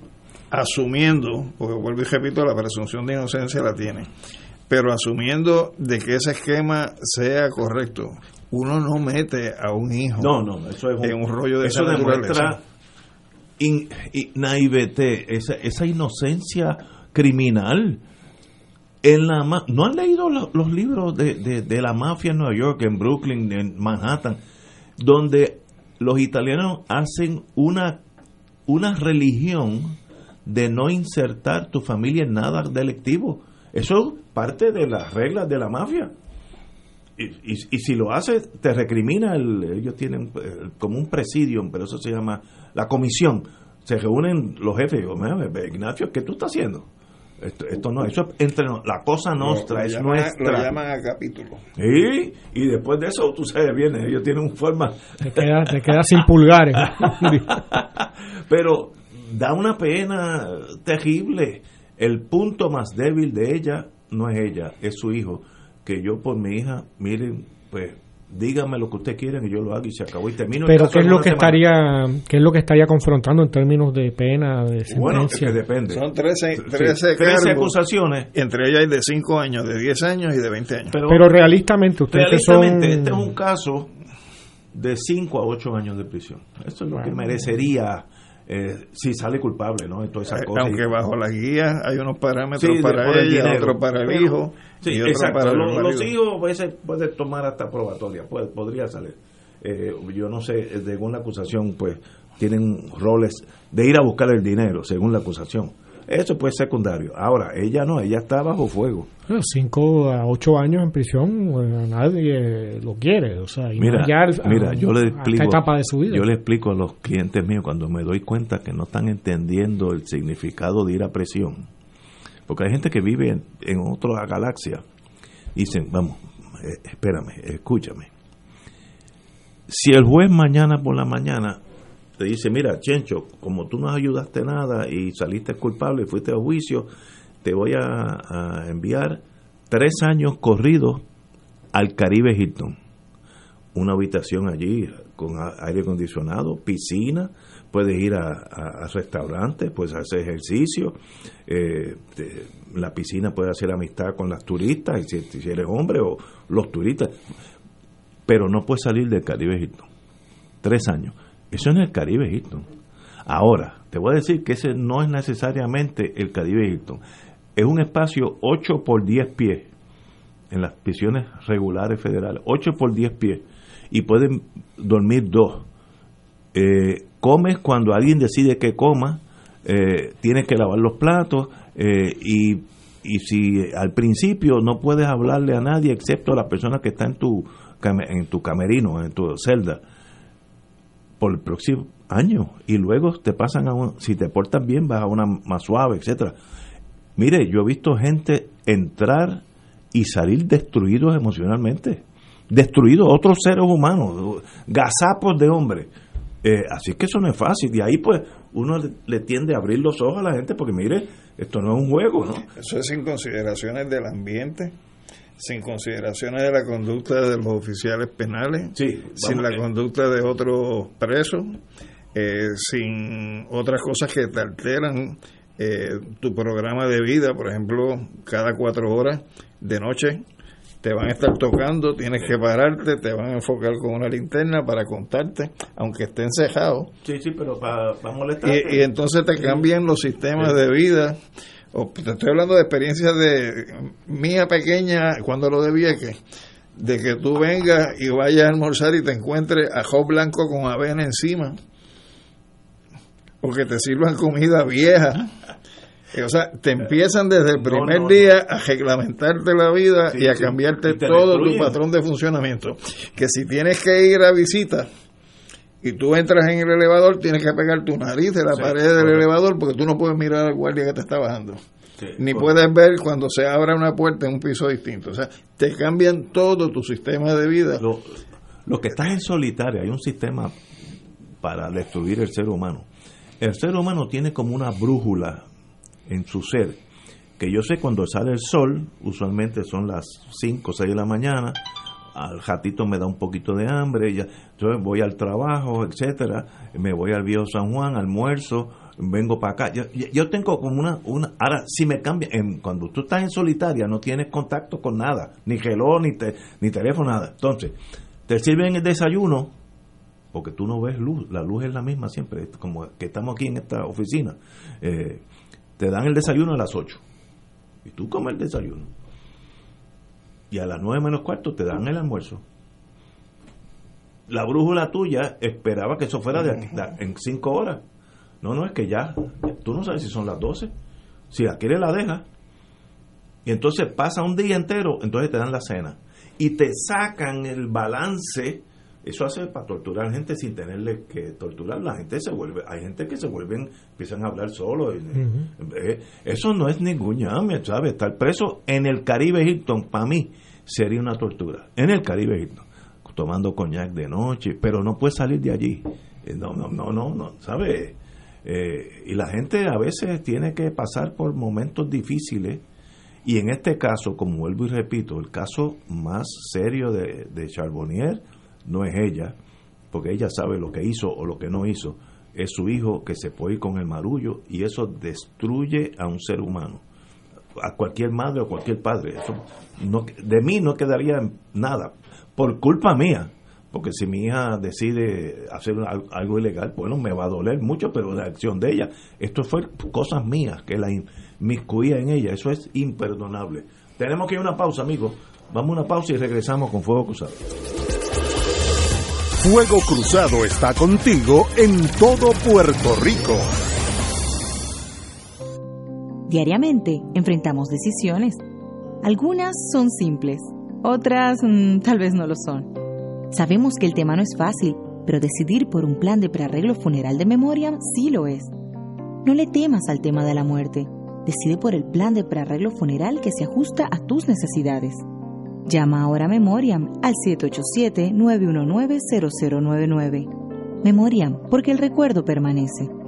asumiendo, porque vuelvo y repito, la presunción de inocencia la tiene, pero asumiendo de que ese esquema sea correcto, uno no mete a un hijo No, no, eso es en un rollo de eso esa demuestra in- naivete, esa, esa inocencia criminal. En la ¿No han leído lo- los libros de, de- de la mafia en Nueva York, en Brooklyn, en Manhattan, donde los italianos hacen una, una religión de no insertar tu familia en nada delictivo. Eso es parte de las reglas de la mafia. Y, y, y si lo hace, te recrimina. El, ellos tienen eh, como un presidium, pero eso se llama la comisión. Se reúnen los jefes y digo, "Mira, Ignacio, ¿qué tú estás haciendo? Esto, esto no, eso es entre la cosa nuestra, Lo- lo es llaman- nuestra. Lo llaman a capítulo. Sí, y después de eso, tú sabes bien, ellos tienen un forma. Te quedas te quedas sin pulgares. Pero da una pena terrible. El punto más débil de ella no es ella, es su hijo. Que yo por mi hija, miren, pues dígame lo que usted quiera que yo lo haga y se acabó y termino. Pero qué es lo que semana. estaría qué es lo que estaría confrontando en términos de pena, de Bueno, es sentencia. que depende. Son 13, Sí, 13, 13 cargos. acusaciones. Entre ellas hay de 5 años, de 10 años y de 20 años. Pero, Pero realistamente ustedes que son realistamente, este es un caso de 5 a 8 años de prisión. Eso es lo que Bueno. merecería eh, si sale culpable, ¿no? Y todas esas Eh, cosas. Aunque bajo la guía hay unos parámetros Sí, para el ella, dinero. otros para el Pero- hijo Sí, y exacto. para Los, el los hijos a veces puede tomar hasta probatoria, puede- podría salir. Eh, yo no sé, eh, según la acusación, pues tienen roles de ir a buscar el dinero, según la acusación. Eso pues secundario. Ahora, ella no, ella está bajo fuego. Bueno, cinco a ocho años en prisión, bueno, nadie lo quiere, o sea, Mira, a- mira, yo le explico, etapa de su vida. yo le explico a los clientes míos cuando me doy cuenta que no están entendiendo el significado de ir a presión, porque hay gente que vive en, en otra galaxia. Dicen, vamos, eh, espérame, escúchame. Si el juez mañana por la mañana te dice, mira, Chencho, como tú no ayudaste nada y saliste culpable y fuiste a juicio, te voy a, enviar tres años corridos al Caribe Hilton. Una habitación allí con aire acondicionado, piscina, puedes ir a, restaurantes, puedes hacer ejercicio, eh, la piscina puede hacer amistad con las turistas, si, si eres hombre o los turistas, pero no puedes salir del Caribe Hilton. Tres años. Eso es en el Caribe Hilton. Ahora, te voy a decir que ese no es necesariamente el Caribe Hilton. Es un espacio 8 por 10 pies en las prisiones regulares federales. 8 por 10 pies. Y pueden dormir dos. Eh, comes cuando alguien decide que coma. Eh, tienes que lavar los platos. eh, y, si al principio no puedes hablarle a nadie excepto a la persona que está en tu, en tu camerino, en tu celda, por el próximo año y luego te pasan a un, si te portas bien vas a una más suave, etcétera. Mire, yo he visto gente entrar y salir destruidos emocionalmente, destruidos otros seres humanos, gazapos de hombres. Eh, así que eso no es fácil. Y ahí pues uno le, le tiende a abrir los ojos a la gente porque mire, esto no es un juego, ¿no? Eso es sin consideraciones del ambiente, sin consideraciones de la conducta de los oficiales penales, sin la conducta de otros presos, eh, sin otras cosas que te alteran eh, tu programa de vida. Por ejemplo, cada cuatro horas de noche te van a estar tocando, tienes que pararte, te van a enfocar con una linterna para contarte, aunque estén cejados. Sí, sí, pero para molestar. Y, y entonces te cambian los sistemas de vida. O, te estoy hablando de experiencias de mía pequeña cuando lo de Vieques, de que tú vengas y vayas a almorzar y te encuentres ajo blanco con avena encima, o que te sirvan comida vieja. O sea, te empiezan desde el No, primer no, día a reglamentarte la vida Sí, y a cambiarte todo tu patrón de funcionamiento. Que si tienes que ir a visita y tú entras en el elevador, tienes que pegar tu nariz de la Sí, pared del correcto. elevador porque tú no puedes mirar al guardia que te está bajando. Sí, Ni correcto. puedes ver cuando se abra una puerta en un piso distinto. O sea, te cambian todo tu sistema de vida. Lo, lo que estás en solitaria, hay un sistema para destruir el ser humano. El ser humano tiene como una brújula en su ser, que yo sé cuando sale el sol, usualmente son las 5 o 6 de la mañana, al ratito me da un poquito de hambre, ya, entonces voy al trabajo, etcétera, me voy al viejo San Juan, almuerzo, vengo para acá. Yo, tengo como una, una ahora si me cambia, en, cuando tú estás en solitaria no tienes contacto con nada, ni reloj, ni, te- ni teléfono, nada. Entonces, te sirven el desayuno, porque tú no ves luz, la luz es la misma siempre, como que estamos aquí en esta oficina. Eh, te dan el desayuno a las 8 y tú comes el desayuno. Y a las 9 menos cuarto te dan el almuerzo. La brújula tuya esperaba que eso fuera de, aquí- de- en 5 horas. No, no, es que ya, tú no sabes si son las 12. Si la quiere la deja. Y entonces pasa un día entero, entonces te dan la cena. Y te sacan el balance. Eso hace para torturar gente sin tenerle que torturar. La gente se vuelve, hay gente que se vuelven, empiezan a hablar solo. Eh, eso no es ningún llame, ¿sabes? Estar preso en el Caribe Hilton, para mí, sería una tortura. En el Caribe tomando coñac de noche, pero no puedes salir de allí. Eh, no, no, no, no, no, ¿sabes? Eh, y la gente a veces tiene que pasar por momentos difíciles y en este caso, como vuelvo y repito, el caso más serio de, de Charbonnier no es ella, porque ella sabe lo que hizo o lo que no hizo, es su hijo que se puede con el marullo y eso destruye a un ser humano, a cualquier madre o cualquier padre. Eso no, de mí no quedaría nada, por culpa mía, porque si mi hija decide hacer algo ilegal, bueno, me va a doler mucho, pero la acción de ella, esto fue cosas mías que la miscuía en ella, eso es imperdonable. Tenemos que ir a una pausa, amigos. Vamos a una pausa y regresamos con Fuego Cruzado. Fuego Cruzado está contigo en todo Puerto Rico. Diariamente enfrentamos decisiones. Algunas son simples, otras mm, tal vez no lo son. Sabemos que el tema no es fácil, pero decidir por un plan de prearreglo funeral de memoria sí lo es. No le temas al tema de la muerte. Decide por el plan de prearreglo funeral que se ajusta a tus necesidades. Llama ahora a Memoriam al 787-919-0099. Memoriam, porque el recuerdo permanece.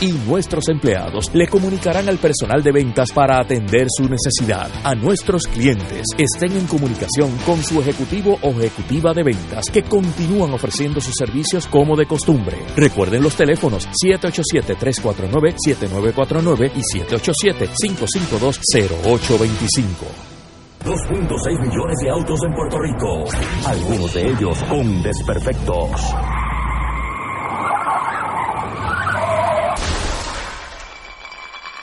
y nuestros empleados le comunicarán al personal de ventas para atender su necesidad. A nuestros clientes estén en comunicación con su ejecutivo o ejecutiva de ventas que continúan ofreciendo sus servicios como de costumbre. Recuerden los teléfonos 787-349-7949 y 787-552-0825. 2.6 millones de autos en Puerto Rico, algunos de ellos con desperfectos.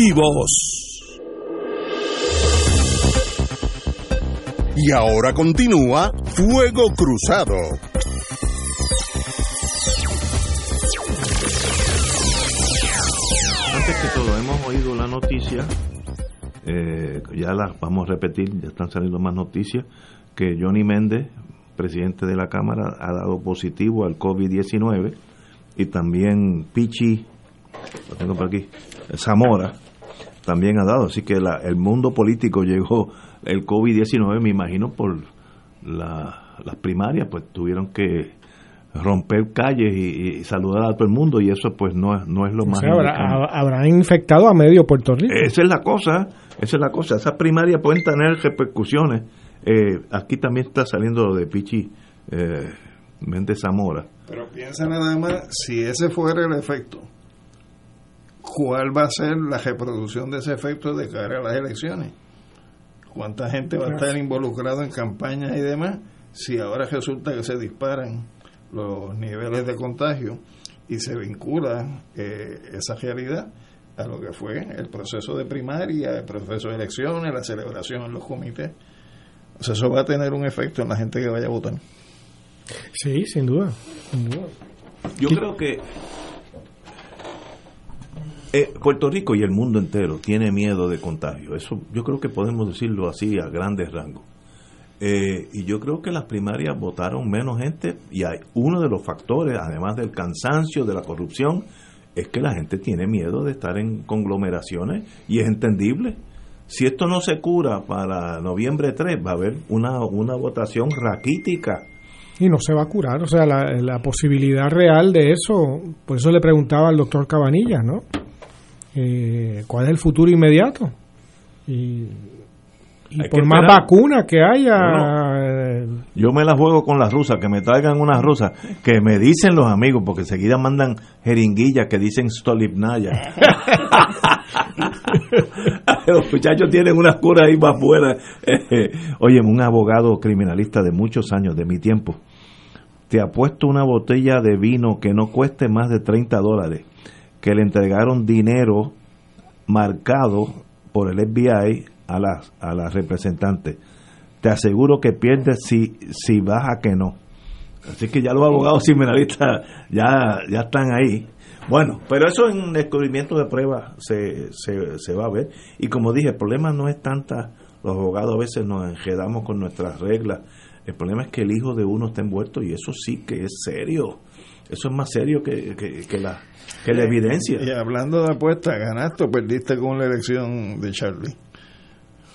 vivos! Y ahora continúa Fuego Cruzado. Antes que todo, hemos oído la noticia, eh, ya la vamos a repetir, ya están saliendo más noticias, que Johnny Méndez, presidente de la Cámara, ha dado positivo al COVID-19 y también Pichi, lo tengo por aquí, Zamora, también ha dado. Así que la, el mundo político llegó el COVID-19, me imagino, por la, las primarias, pues tuvieron que romper calles y, y, saludar a todo el mundo y eso pues no, no es lo más... habrá, habrán infectado a medio Puerto Rico. Esa es la cosa, esa es la cosa. Esas primarias pueden tener repercusiones. Eh, aquí también está saliendo lo de Pichi eh, Méndez Zamora. Pero piensa nada más, si ese fuera el efecto, cuál va a ser la reproducción de ese efecto de cara a las elecciones. ¿Cuánta gente va a estar involucrada en campañas y demás si ahora resulta que se disparan los niveles de contagio y se vincula eh, esa realidad a lo que fue el proceso de primaria, el proceso de elecciones, la celebración en los comités? O sea, eso va a tener un efecto en la gente que vaya a votar. Sí, sin duda. Sin duda. Yo creo que Eh, Puerto Rico y el mundo entero tiene miedo de contagio. Eso yo creo que podemos decirlo así a grandes rangos. Eh, y yo creo que las primarias votaron menos gente y hay uno de los factores, además del cansancio, de la corrupción, es que la gente tiene miedo de estar en conglomeraciones y es entendible. Si esto no se cura para noviembre 3, va a haber una, una votación raquítica. Y no se va a curar, o sea, la, la posibilidad real de eso, por eso le preguntaba al doctor Cabanillas, ¿no? Eh, ¿Cuál es el futuro inmediato? Y, por más vacunas que haya, eh, Yo me la juego con las rusas, que me traigan unas rusas, que me dicen los amigos, porque enseguida mandan jeringuillas que dicen Stolipnaya. los muchachos tienen unas curas ahí más buenas. Oye, un abogado criminalista de muchos años, de mi tiempo, te ha puesto una botella de vino que no cueste más de 30 dólares, que le entregaron dinero marcado por el FBI a las a las representantes. Te aseguro que pierdes si si vas a que no. Así que ya los abogados criminalistas ya ya están ahí. Bueno, pero eso en descubrimiento de pruebas se, se, se va a ver. Y como dije, el problema no es tanta, los abogados a veces nos enredamos con nuestras reglas. El problema es que el hijo de uno está envuelto y eso sí que es serio. Eso es más serio que, que, que la, que la evidencia. Y hablando de apuestas, ¿ganaste o perdiste con la elección de Charlie?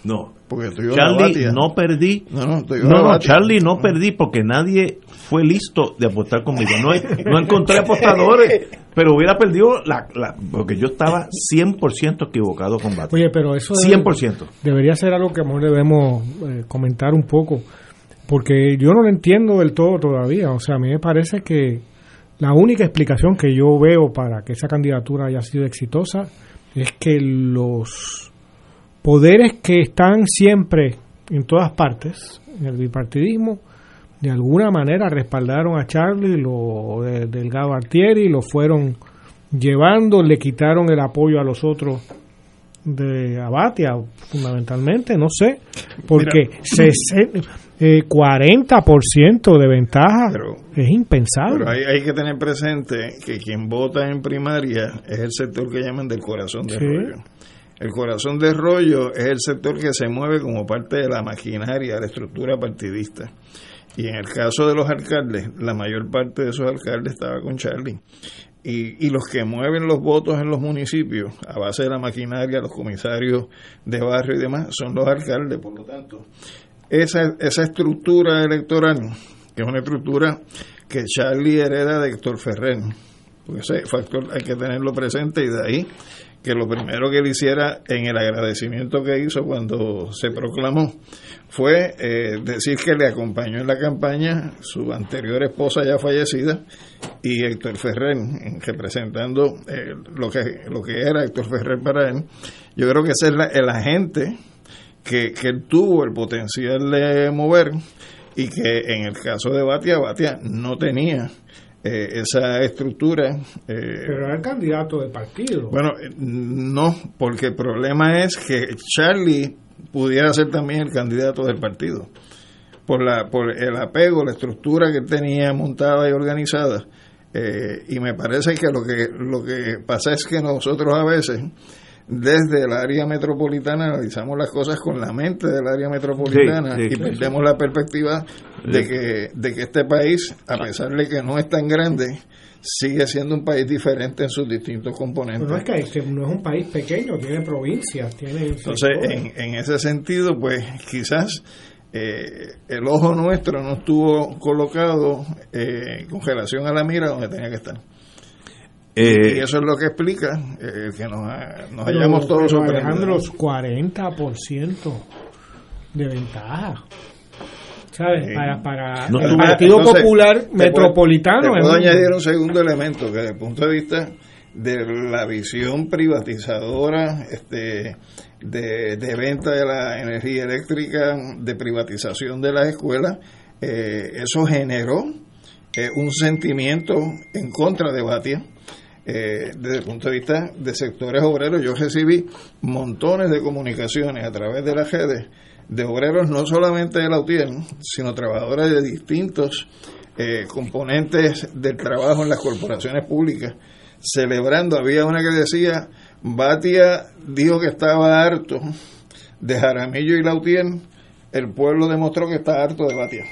No. Porque Charlie, no perdí. No, no, No, no. Charlie, no perdí porque nadie fue listo de apostar conmigo. No, no encontré apostadores, pero hubiera perdido la, la- porque yo estaba 100% equivocado con Batia. Oye, pero eso debe- 100%. debería ser algo que a lo mejor debemos eh, comentar un poco, porque yo no lo entiendo del todo todavía. O sea, a mí me parece que la única explicación que yo veo para que esa candidatura haya sido exitosa es que los poderes que están siempre en todas partes, en el bipartidismo, de alguna manera respaldaron a Charlie, lo de Delgado Artieri, lo fueron llevando, le quitaron el apoyo a los otros de Abatia, fundamentalmente, no sé, porque sesen- eh, 40% de ventaja es impensable. Pero hay, hay que tener presente que quien vota en primaria es el sector que llaman del corazón de Sí. rollo. El corazón de rollo es el sector que se mueve como parte de la maquinaria, de la estructura partidista. Y en el caso de los alcaldes, la mayor parte de esos alcaldes estaba con Charlie. Y, y los que mueven los votos en los municipios, a base de la maquinaria, los comisarios de barrio y demás, son los alcaldes, por lo tanto. Esa, esa estructura electoral, es una estructura que Charlie hereda de Héctor Ferrer, porque ese factor hay que tenerlo presente y de ahí que lo primero que él hiciera en el agradecimiento que hizo cuando se proclamó fue eh, decir que le acompañó en la campaña su anterior esposa ya fallecida y Héctor Ferrer en- representando eh, lo que lo que era Héctor Ferrer para él. Yo creo que ese es la- el agente que, que él tuvo el potencial de mover y que en el caso de Batia Batia no tenía eh, esa estructura eh, Pero era el candidato del partido. bueno, eh, no, porque el problema es que Charlie pudiera ser también el candidato del partido. Por, la, por el apego, la estructura que él tenía montada y organizada. Eh, y me parece que lo que lo que pasa es que nosotros a veces desde el área metropolitana analizamos las cosas con la mente del área metropolitana Sí, sí, y sí. perdemos la perspectiva de que, de que este país, a pesar de que no es tan grande, sigue siendo un país diferente en sus distintos componentes. Pero no es que, que no es un país pequeño, tiene provincias, tiene... Entonces, en, en ese sentido, pues quizás eh, el ojo nuestro no estuvo colocado eh, con relación a la mira donde tenía que estar. Eh, y eso es lo que explica eh, que nos, ha- nos Pero- hayamos todos pero, sorprendido. Alejandro, los 40% de ventaja. ¿Sabes? Sí. Para, para No el Partido entonces, Popular te puedo- Metropolitano. Te puedo añadir un segundo elemento que desde el punto de vista de la visión privatizadora este, de, de venta de la energía eléctrica, de privatización de las escuelas, eh, eso generó eh, un sentimiento en contra de Batia. Eh, desde el punto de vista de sectores obreros, yo recibí montones de comunicaciones a través de las redes de obreros no solamente de la UTIER, sino trabajadores de distintos eh, componentes del trabajo en las corporaciones públicas, celebrando. Había una que decía, Batia dijo que estaba harto de Jaramillo y Lautier, el pueblo demostró que está harto de Batia.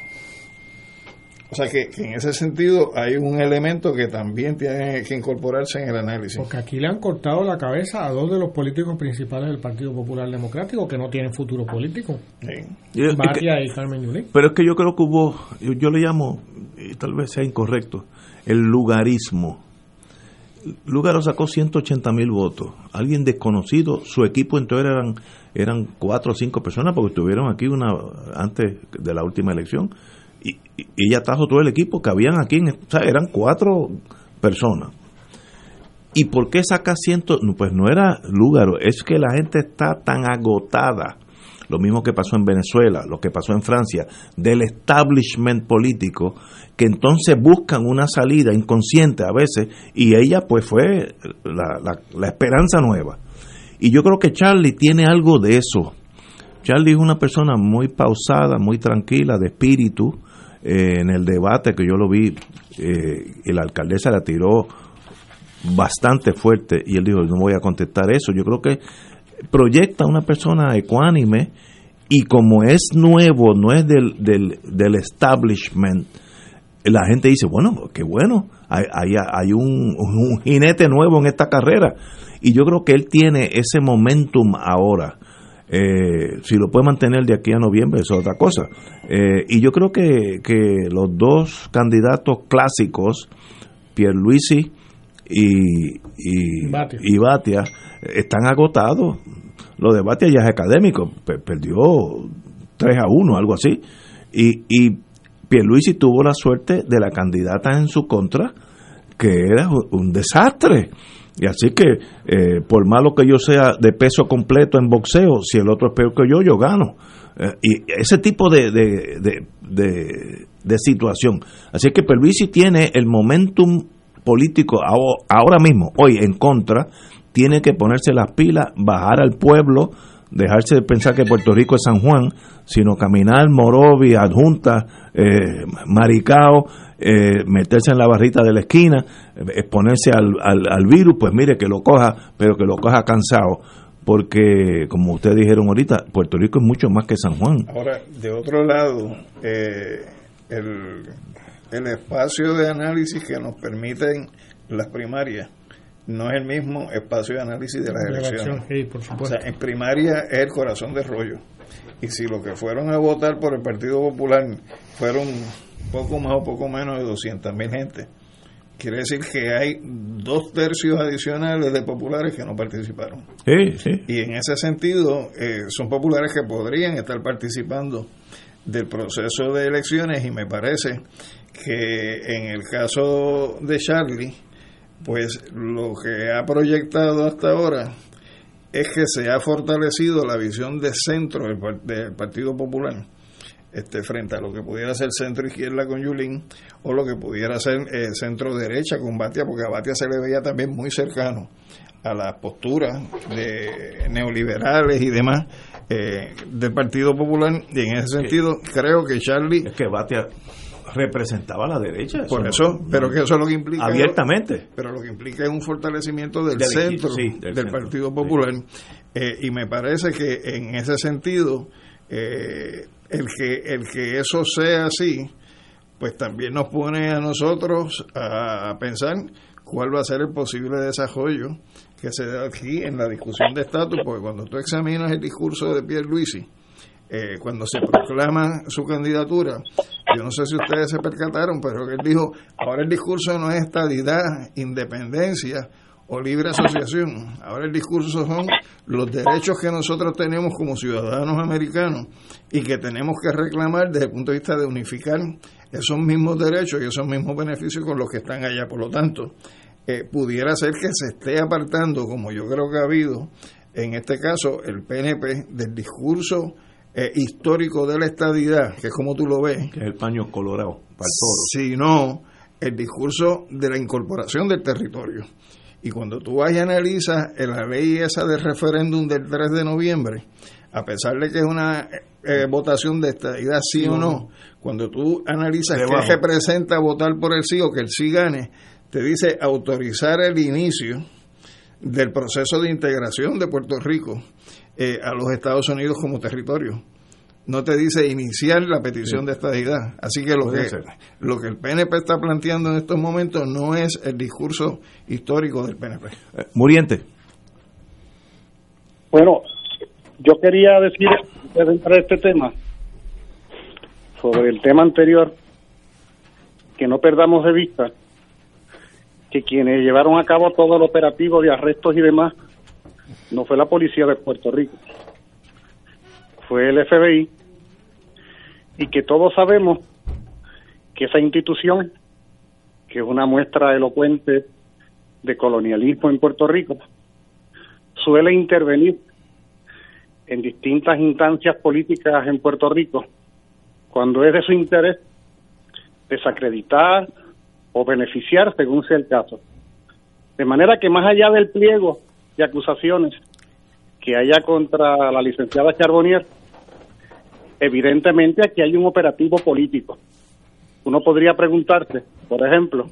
O sea que, en ese sentido hay un elemento que también tiene que incorporarse en el análisis. Porque aquí le han cortado la cabeza a dos de los políticos principales del Partido Popular Democrático que no tienen futuro político. Batia y Carmen Yulín. Pero es que yo creo que hubo, yo, le llamo, y tal vez sea incorrecto, el lugarismo. Lugaro sacó 180 mil votos. Alguien desconocido, su equipo entero eran, eran cuatro o cinco personas porque estuvieron aquí una antes de la última elección y, ella trajo todo el equipo que habían aquí, en, eran cuatro personas. ¿Y por qué saca ciento? Pues no era Lúgaro, es que la gente está tan agotada, lo mismo que pasó en Venezuela, lo que pasó en Francia, del establishment político, que entonces buscan una salida inconsciente a veces, y ella pues fue la, la esperanza nueva. Y yo creo que Charlie tiene algo de eso. Charlie es una persona muy pausada, muy tranquila, de espíritu, eh, en el debate que yo lo vi, eh, la alcaldesa la tiró bastante fuerte y él dijo, no voy a contestar eso. Yo creo que proyecta una persona ecuánime y como es nuevo, no es del, del, establishment, la gente dice, bueno, qué bueno, hay, hay, un, jinete nuevo en esta carrera. Y yo creo que él tiene ese momentum ahora. Eh, si lo puede mantener de aquí a noviembre, es otra cosa. Eh, y yo creo que, que, los dos candidatos clásicos, Pierluisi y, y, Batia. y Batia, están agotados. Lo de Batia ya es académico, perdió 3 a 1, algo así. Y, y Pierluisi tuvo la suerte de la candidata en su contra, que era un desastre. Y así que, eh, por malo que yo sea de peso completo en boxeo, si el otro es peor que yo, yo gano. Eh, y ese tipo de, de, de, situación. Así que Pervisi tiene el momentum político ahora mismo, hoy en contra, tiene que ponerse las pilas, bajar al pueblo, dejarse de pensar que Puerto Rico es San Juan, sino caminar Morovi, Adjunta, eh, Maricao, eh, meterse en la barrita de la esquina, exponerse al, al, virus, pues mire que lo coja, pero que lo coja cansado, porque como ustedes dijeron ahorita, Puerto Rico es mucho más que San Juan. Ahora, de otro lado, eh, el, el espacio de análisis que nos permiten las primarias no es el mismo espacio de análisis de las elecciones. o sea, en primaria es el corazón de rollo. Y si los que fueron a votar por el Partido Popular fueron poco más o poco menos de 200 mil gente. Quiere decir que hay dos tercios adicionales de populares que no participaron. Y en ese sentido, eh, son populares que podrían estar participando del proceso de elecciones y me parece que en el caso de Charlie, pues lo que ha proyectado hasta ahora es que se ha fortalecido la visión de centro del Partido Popular este, frente a lo que pudiera ser centro izquierda con Yulín o lo que pudiera ser eh, centro derecha con Batia, porque a Batia se le veía también muy cercano a las posturas de neoliberales y demás eh, del Partido Popular. Y en ese sentido creo que Charlie es que Batia representaba a la derecha por eso pero que eso es lo que implica abiertamente. Pero lo que implica es un fortalecimiento del, centro del, Partido Popular. Eh, y me parece que en ese sentido eh, el que, el que eso sea así, pues también nos pone a nosotros a, pensar cuál va a ser el posible desarrollo que se da aquí en la discusión de estatus, porque cuando tú examinas el discurso de Pierre Luisi, eh, cuando se proclama su candidatura, yo no sé si ustedes se percataron, pero él dijo, ahora el discurso no es estadidad, independencia, o libre asociación. Ahora el discurso son los derechos que nosotros tenemos como ciudadanos americanos y que tenemos que reclamar desde el punto de vista de unificar esos mismos derechos y esos mismos beneficios con los que están allá. Por lo tanto, eh, pudiera ser que se esté apartando, como yo creo que ha habido en este caso, el PNP del discurso eh, histórico de la estadidad, que es como tú lo ves. Que es el paño colorado para el toro. Sino el discurso de la incorporación del territorio. Y cuando tú vas y analizas la ley esa del referéndum del 3 de noviembre, a pesar de que es una eh, votación de estadidad sí o no, cuando tú analizas qué representa votar por el sí o que el sí gane, te dice autorizar el inicio del proceso de integración de Puerto Rico eh, a los Estados Unidos como territorio. No te dice iniciar la petición de estadidad. Así que lo, que lo que el PNP está planteando en estos momentos no es el discurso histórico del PNP. Eh, Muriente. Bueno, yo quería decir, antes de entrar a este tema, sobre el tema anterior, que no perdamos de vista que quienes llevaron a cabo todo el operativo de arrestos y demás no fue la policía de Puerto Rico, fue el FBI, y que todos sabemos que esa institución, que es una muestra elocuente de colonialismo en Puerto Rico, suele intervenir en distintas instancias políticas en Puerto Rico cuando es de su interés desacreditar o beneficiar según sea el caso. De manera que más allá del pliego de acusaciones que haya contra la licenciada Charbonnier, evidentemente aquí hay un operativo político. Uno podría preguntarse, por ejemplo,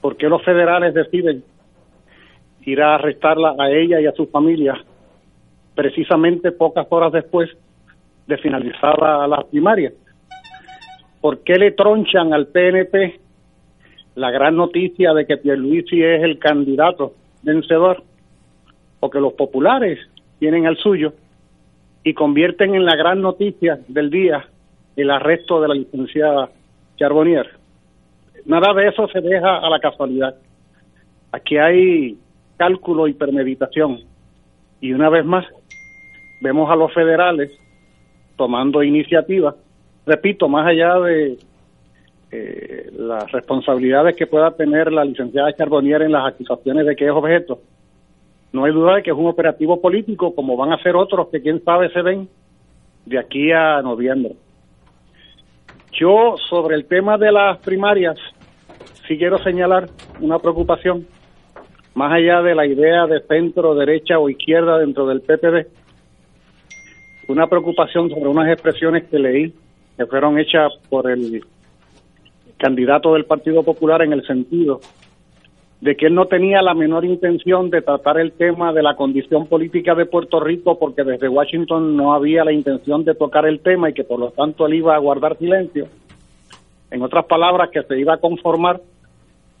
¿por qué los federales deciden ir a arrestarla a ella y a su familia precisamente pocas horas después de finalizar las primarias? ¿Por qué le tronchan al PNP la gran noticia de que Pierluisi es el candidato vencedor, o que los populares tienen el suyo, y convierten en la gran noticia del día el arresto de la licenciada Charbonnier. Nada de eso se deja a la casualidad. Aquí hay cálculo y premeditación. Y una vez más, vemos a los federales tomando iniciativas, repito, más allá de eh, las responsabilidades que pueda tener la licenciada Charbonnier en las acusaciones de que es objeto, no hay duda de que es un operativo político, como van a ser otros que quién sabe se ven de aquí a noviembre. Yo, sobre el tema de las primarias, sí quiero señalar una preocupación, más allá de la idea de centro, derecha o izquierda dentro del PPD, una preocupación sobre unas expresiones que leí que fueron hechas por el candidato del Partido Popular en el sentido de que él no tenía la menor intención de tratar el tema de la condición política de Puerto Rico porque desde Washington no había la intención de tocar el tema y que por lo tanto él iba a guardar silencio. En otras palabras, que se iba a conformar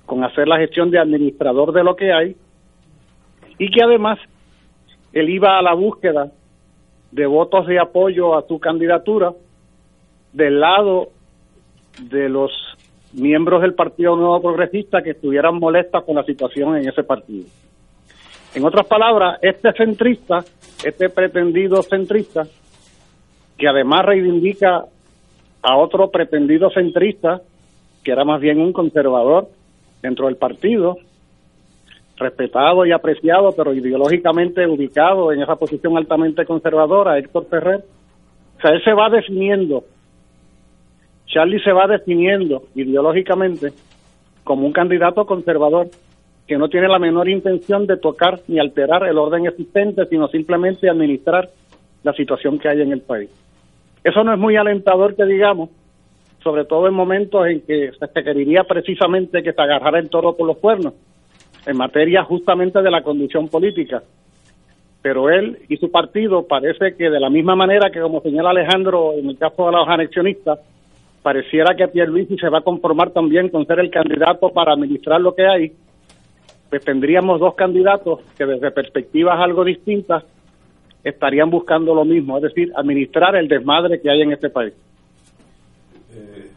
con hacer la gestión de administrador de lo que hay y que además él iba a la búsqueda de votos de apoyo a su candidatura del lado de los miembros del Partido Nuevo Progresista que estuvieran molestas con la situación en ese partido. En otras palabras, este centrista, este pretendido centrista, que además reivindica a otro pretendido centrista, que era más bien un conservador dentro del partido, respetado y apreciado, pero ideológicamente ubicado en esa posición altamente conservadora, Héctor Ferrer. O sea, él se va definiendo Charlie se va definiendo ideológicamente como un candidato conservador que no tiene la menor intención de tocar ni alterar el orden existente, sino simplemente administrar la situación que hay en el país. Eso no es muy alentador que digamos, sobre todo en momentos en que se requeriría precisamente que se agarrara el toro por los cuernos, en materia justamente de la condición política. Pero él y su partido parece que de la misma manera que como señala Alejandro en el caso de los anexionistas, pareciera que Pierluisi se va a conformar también con ser el candidato para administrar lo que hay, pues tendríamos dos candidatos que desde perspectivas algo distintas estarían buscando lo mismo, es decir, administrar el desmadre que hay en este país. Eh,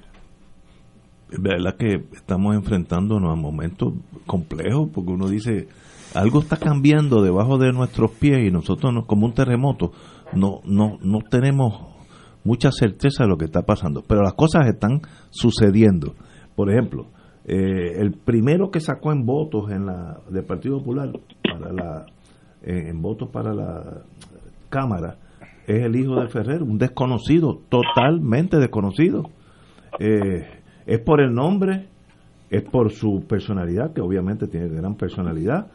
es verdad que estamos enfrentándonos a momentos complejos, porque uno dice, algo está cambiando debajo de nuestros pies y nosotros como un terremoto no no no tenemos mucha certeza de lo que está pasando, pero las cosas están sucediendo. Por ejemplo, eh, el primero que sacó en votos en la del Partido Popular para la eh, en votos para la Cámara es el hijo de Ferrer, un desconocido, totalmente desconocido. Eh, es por el nombre, es por su personalidad, que obviamente tiene gran personalidad,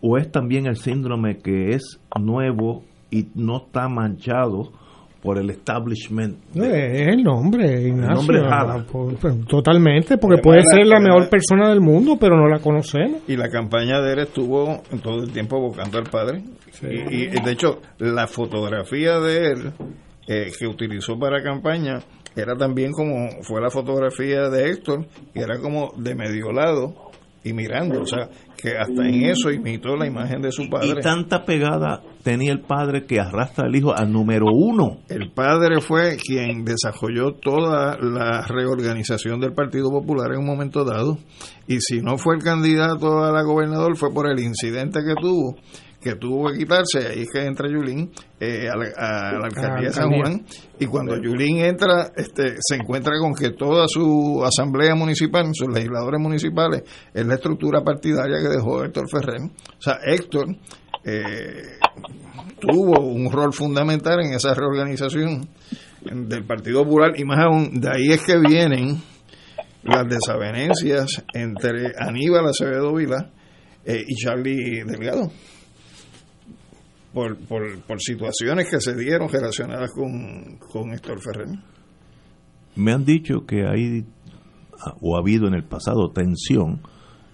o es también el síndrome que es nuevo y no está manchado por el establishment. No, es el nombre, Ignacio. nombre jala. Pues, pues, Totalmente, porque Además, puede ser la mejor persona del mundo, pero no la conocemos. Y la campaña de él estuvo todo el tiempo buscando al padre. Y, y, de hecho, la fotografía de él eh, que utilizó para campaña era también como fue la fotografía de Héctor, que era como de medio lado y mirando. O sea, que hasta en eso imitó la imagen de su Y padre. tanta pegada tenía el padre que arrastra al hijo al número uno. El padre fue quien desarrolló toda la reorganización del Partido Popular en un momento dado. Y si no fue el candidato a la gobernador, fue por el incidente que tuvo, que tuvo que quitarse. Ahí es que entra Yulín eh, a, la, a la alcaldía de San. Juan. Y cuando Yulín entra, este, se encuentra con que toda su asamblea municipal, sus legisladores municipales, es la estructura partidaria que dejó Héctor Ferrer. O sea, Héctor. eh, tuvo un rol fundamental en esa reorganización del Partido Popular y más aún de ahí es que vienen las desavenencias entre Aníbal Acevedo Vila eh, y Charlie Delgado por, por, por situaciones que se dieron relacionadas con, con Héctor Ferrer. Me han dicho que hay o ha habido en el pasado tensión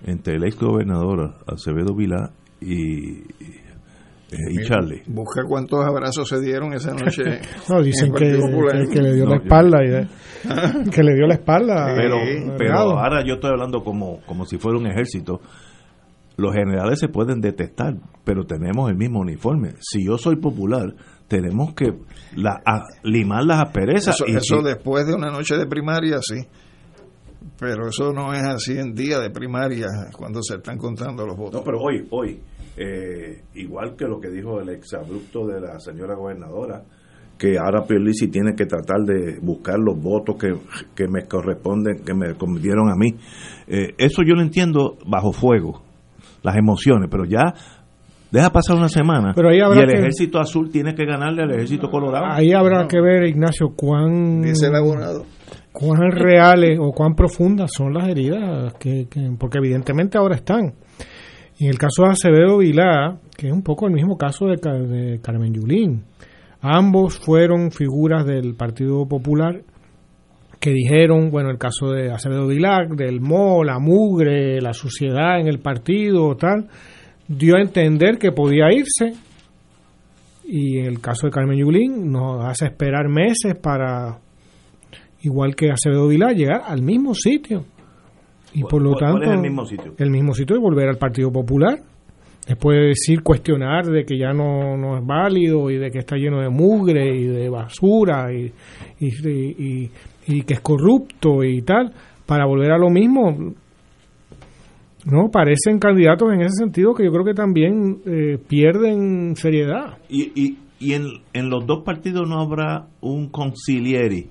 entre el ex gobernador Acevedo Vilá y, eh, y Charlie. Busca cuántos abrazos se dieron esa noche. No, dicen que, que- que le dio No, la yo- espalda. y de- que le dio la espalda. Pero, eh, pero ahora yo estoy hablando como, como si fuera un ejército. Los generales se pueden detestar, pero tenemos el mismo uniforme. Si yo soy popular, tenemos que la, a- limar las asperezas. Eso, y eso si- después de una noche de primaria, sí. Pero eso no es así en día de primaria, cuando se están contando los votos. No, pero hoy, hoy, eh, igual que lo que dijo el exabrupto de la señora gobernadora, que ahora Pierluisi tiene que tratar de buscar los votos que, que me corresponden, que me dieron a mí. Eh, eso yo lo entiendo bajo fuego, las emociones, pero ya deja pasar una semana Pero ahí habrá y el que- ejército azul tiene que ganarle al ejército colorado. Ahí habrá que ver, Ignacio, cuán, Dice el abonado. cuán reales o cuán profundas son las heridas, que, que- porque evidentemente ahora están. Y en el caso de Acevedo Vilá, que es un poco el mismo caso de, de Carmen Yulín, ambos fueron figuras del Partido Popular que dijeron, bueno, el caso de Acevedo Vilá, del MO, la mugre, la suciedad en el partido, tal, dio a entender que podía irse y en el caso de Carmen Yulín nos hace esperar meses para, igual que Acevedo Vilá, llegar al mismo sitio. Y por lo ¿Cuál- cuál tanto, es el mismo sitio? el mismo sitio y volver al Partido Popular. Después de decir, cuestionar de que ya no, no es válido y de que está lleno de mugre y de basura y, y, y- y que es corrupto y tal, para volver a lo mismo, no parecen candidatos en ese sentido que yo creo que también eh, pierden seriedad. Y, y, y en, en los dos partidos no habrá un concilieri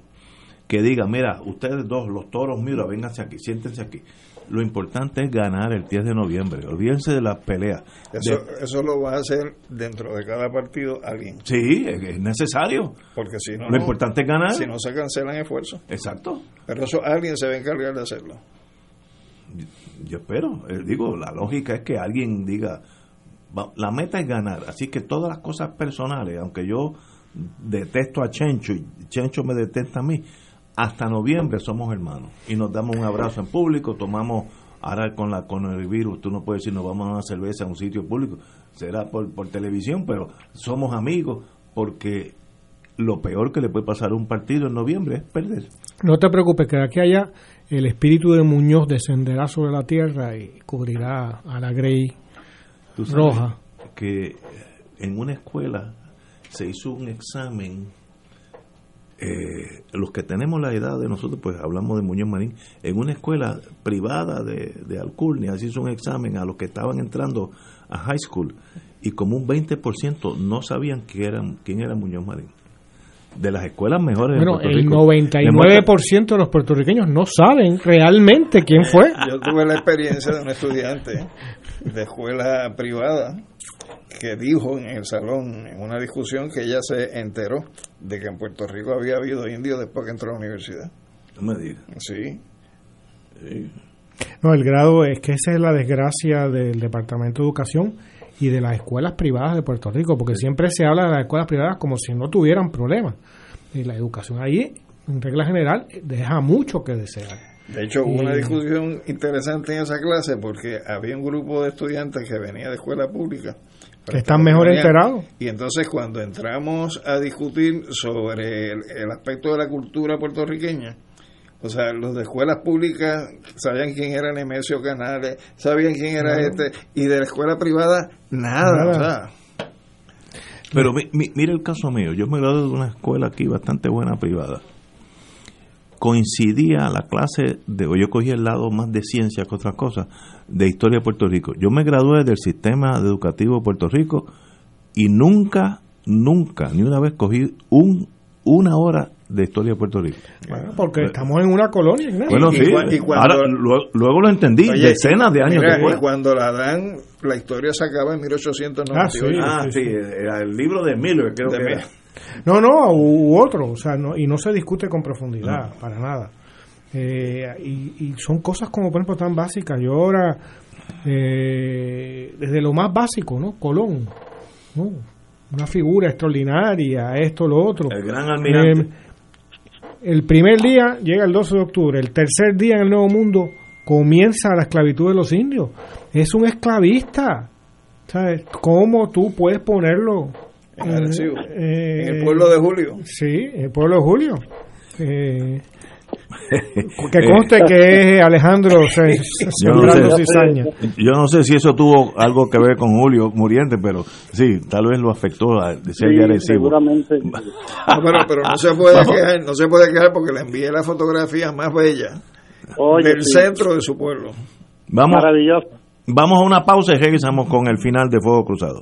que diga, mira, ustedes dos, los toros, mira, vénganse aquí, siéntense aquí. Lo importante es ganar el 10 de noviembre. Olvídense de las peleas. Eso, De- eso lo va a hacer dentro de cada partido alguien. sí, es es necesario. Porque si no, Lo importante es ganar. Si no se cancelan esfuerzos. Exacto. Pero eso alguien se va a encargar de hacerlo. Yo espero. Eh, digo, la lógica es que alguien diga, la meta es ganar. Así que todas las cosas personales, aunque yo detesto a Chencho y Chencho me detesta a mí, hasta noviembre somos hermanos y nos damos un abrazo en público, tomamos ahora con la con el virus, tú no puedes decir nos vamos a una cerveza a un sitio público, será por, por televisión, pero somos amigos porque lo peor que le puede pasar a un partido en noviembre es perder. No te preocupes, que de aquí a allá el espíritu de Muñoz descenderá sobre la tierra y cubrirá a la Grey Tú sabes roja. que en una escuela se hizo un examen eh, los que tenemos la edad de nosotros, pues hablamos de Muñoz Marín, en una escuela privada de, de Alcurnia, se hizo un examen a los que estaban entrando a high school y como un 20% no sabían quién era, quién era Muñoz Marín. De las escuelas mejores Bueno, de Puerto el Rico. 99% de los puertorriqueños no saben realmente quién fue. Yo tuve la experiencia de un estudiante de escuela privada que dijo en el salón, en una discusión, que ella se enteró de que en Puerto Rico había habido indios después que entró a la universidad. No me digas. Sí. No, el grado es que esa es la desgracia del Departamento de Educación y de las escuelas privadas de Puerto Rico, porque siempre se habla de las escuelas privadas como si no tuvieran problemas. la educación ahí, en regla general, deja mucho que desear. De hecho, hubo una discusión interesante en esa clase porque había un grupo de estudiantes que venía de escuela pública. Que están mejor enterados. Y entonces cuando entramos a discutir sobre el, el aspecto de la cultura puertorriqueña, o sea, los de escuelas públicas sabían quién era Nemesio Canales, sabían quién era este, y de la escuela privada, nada. O sea, Pero mi, mi- mira el caso mío, yo me gradué de una escuela aquí bastante buena privada. Coincidía la clase de, o yo cogí el lado más de ciencia que otras cosas, de historia de Puerto Rico. Yo me gradué del sistema educativo de Puerto Rico y nunca, nunca, ni una vez cogí un, una hora de historia de Puerto Rico. Bueno, porque estamos en una colonia. Ignacio. Bueno, y sí, y cuando- ahora, luego, luego lo entendí, Oye, decenas de años mira, después. Y cuando la dan, la historia se acaba en 1898. Ah, sí, era el libro de Miller, creo De que era. No, no, u, otro, o sea, no, y no se discute con profundidad, para nada. Eh, y, y son cosas como, por ejemplo, tan básicas. Yo ahora, eh, desde lo más básico, ¿no? Colón, ¿no? Una figura extraordinaria, esto, lo otro. El gran almirante. Eh, el primer día llega el 12 de octubre, el tercer día en el Nuevo Mundo comienza la esclavitud de los indios. Es un esclavista. ¿Sabes? ¿Cómo tú puedes ponerlo? En Arecibo. Eh, En el pueblo de Julio. Sí, en el pueblo de Julio. Eh, que conste que es Alejandro Se- Yo no, Sembrando sé, Cizaña. yo no sé si eso tuvo algo que ver con Julio Muriente, pero sí, tal vez lo afectó a de ser Sí, seguramente. No, pero, pero no se puede quejar, no se puede quejar porque le envié la fotografía más bella Oye, del sí. centro de su pueblo. Vamos, Maravilloso. vamos a una pausa y regresamos con el final de Fuego Cruzado.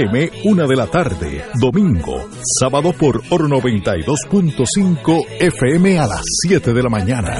una de la tarde, domingo, sábado por Oro 92.5 FM a las 7 de la mañana.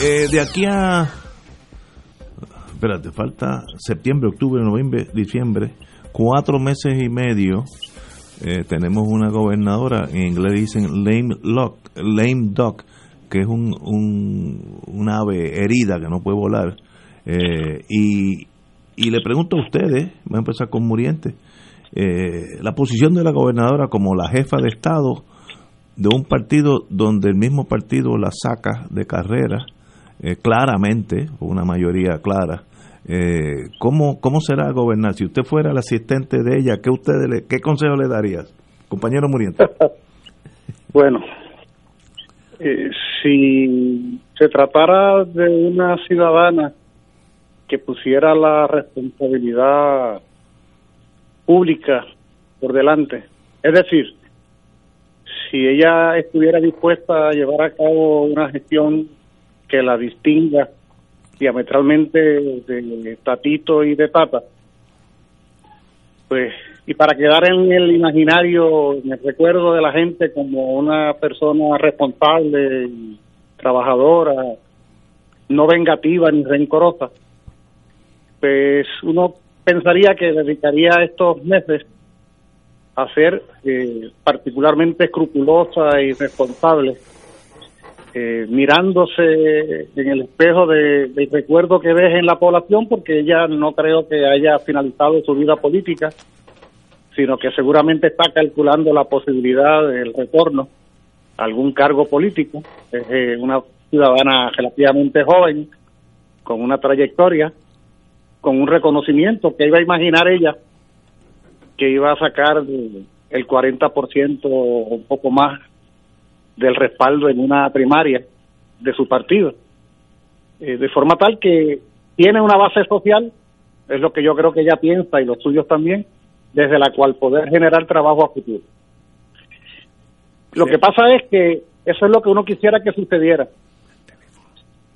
Eh, de aquí a. Espérate, falta septiembre, octubre, noviembre, diciembre, cuatro meses y medio. eh, tenemos una gobernadora, en inglés dicen lame, lock, lame duck, que es un, un, ave herida que no puede volar. Eh, y, y le pregunto a ustedes, voy a empezar con Muriente, eh, la posición de la gobernadora como la jefa de Estado de un partido donde el mismo partido la saca de carrera eh, claramente, una mayoría clara. Eh, ¿cómo, ¿Cómo será gobernar? Si usted fuera el asistente de ella, ¿qué, usted le, qué consejo le daría, compañero Muriente? bueno, eh, si se tratara de una ciudadana que pusiera la responsabilidad pública por delante, es decir, si ella estuviera dispuesta a llevar a cabo una gestión que la distinga diametralmente de Tatito y de Tata, pues, y para quedar en el imaginario, en el recuerdo de la gente como una persona responsable, trabajadora, no vengativa ni rencorosa, pues uno pensaría que dedicaría estos meses a ser eh, particularmente escrupulosa y responsable eh, mirándose en el espejo de, del recuerdo que deje en la población, porque ella no creo que haya finalizado su vida política, sino que seguramente está calculando la posibilidad del retorno a algún cargo político. Es eh, una ciudadana relativamente joven, con una trayectoria, con un reconocimiento que iba a imaginar ella que iba a sacar el 40% o un poco más del respaldo en una primaria de su partido. Eh, de forma tal que tiene una base social, es lo que yo creo que ella piensa y los suyos también, desde la cual poder generar trabajo a futuro. Lo que pasa es que eso es lo que uno quisiera que sucediera.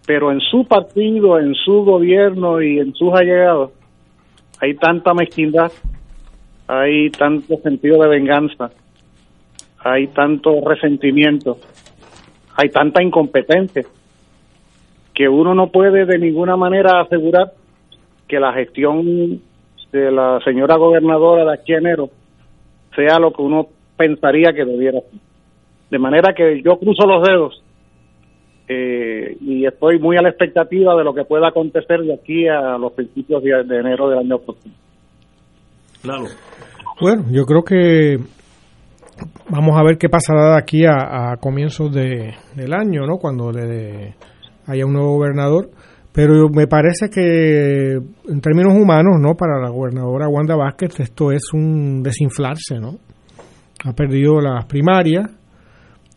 Pero en su partido, en su gobierno y en sus allegados hay tanta mezquindad, hay tanto sentido de venganza, hay tanto resentimiento, hay tanta incompetencia, que uno no puede de ninguna manera asegurar que la gestión de la señora gobernadora de aquí a enero sea lo que uno pensaría que debiera ser. De manera que yo cruzo los dedos eh, y estoy muy a la expectativa de lo que pueda acontecer de aquí a los principios de, de enero del año próximo. Claro. Bueno, yo creo que vamos a ver qué pasará de aquí a, a comienzos de, del año, ¿no? Cuando le haya un nuevo gobernador. Pero me parece que en términos humanos, ¿no? Para la gobernadora Wanda Vázquez esto es un desinflarse, ¿no? Ha perdido las primarias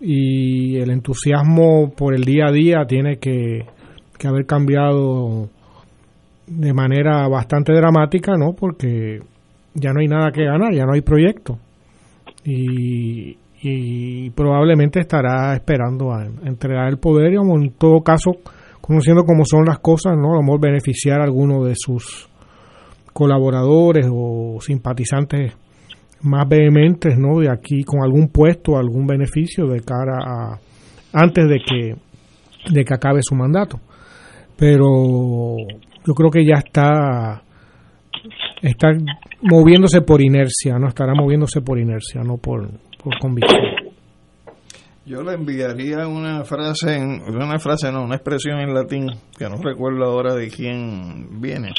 y el entusiasmo por el día a día tiene que, que haber cambiado de manera bastante dramática, ¿no? Porque ya no hay nada que ganar, ya no hay proyecto y, y probablemente estará esperando a entregar el poder y en todo caso conociendo cómo son las cosas no a beneficiar a alguno de sus colaboradores o simpatizantes más vehementes no de aquí con algún puesto algún beneficio de cara a antes de que de que acabe su mandato. Pero yo creo que ya está está moviéndose por inercia, no estará moviéndose por inercia, no por, por convicción. Yo le enviaría una frase, en, una frase no, una expresión en latín, que no recuerdo ahora de quién viene,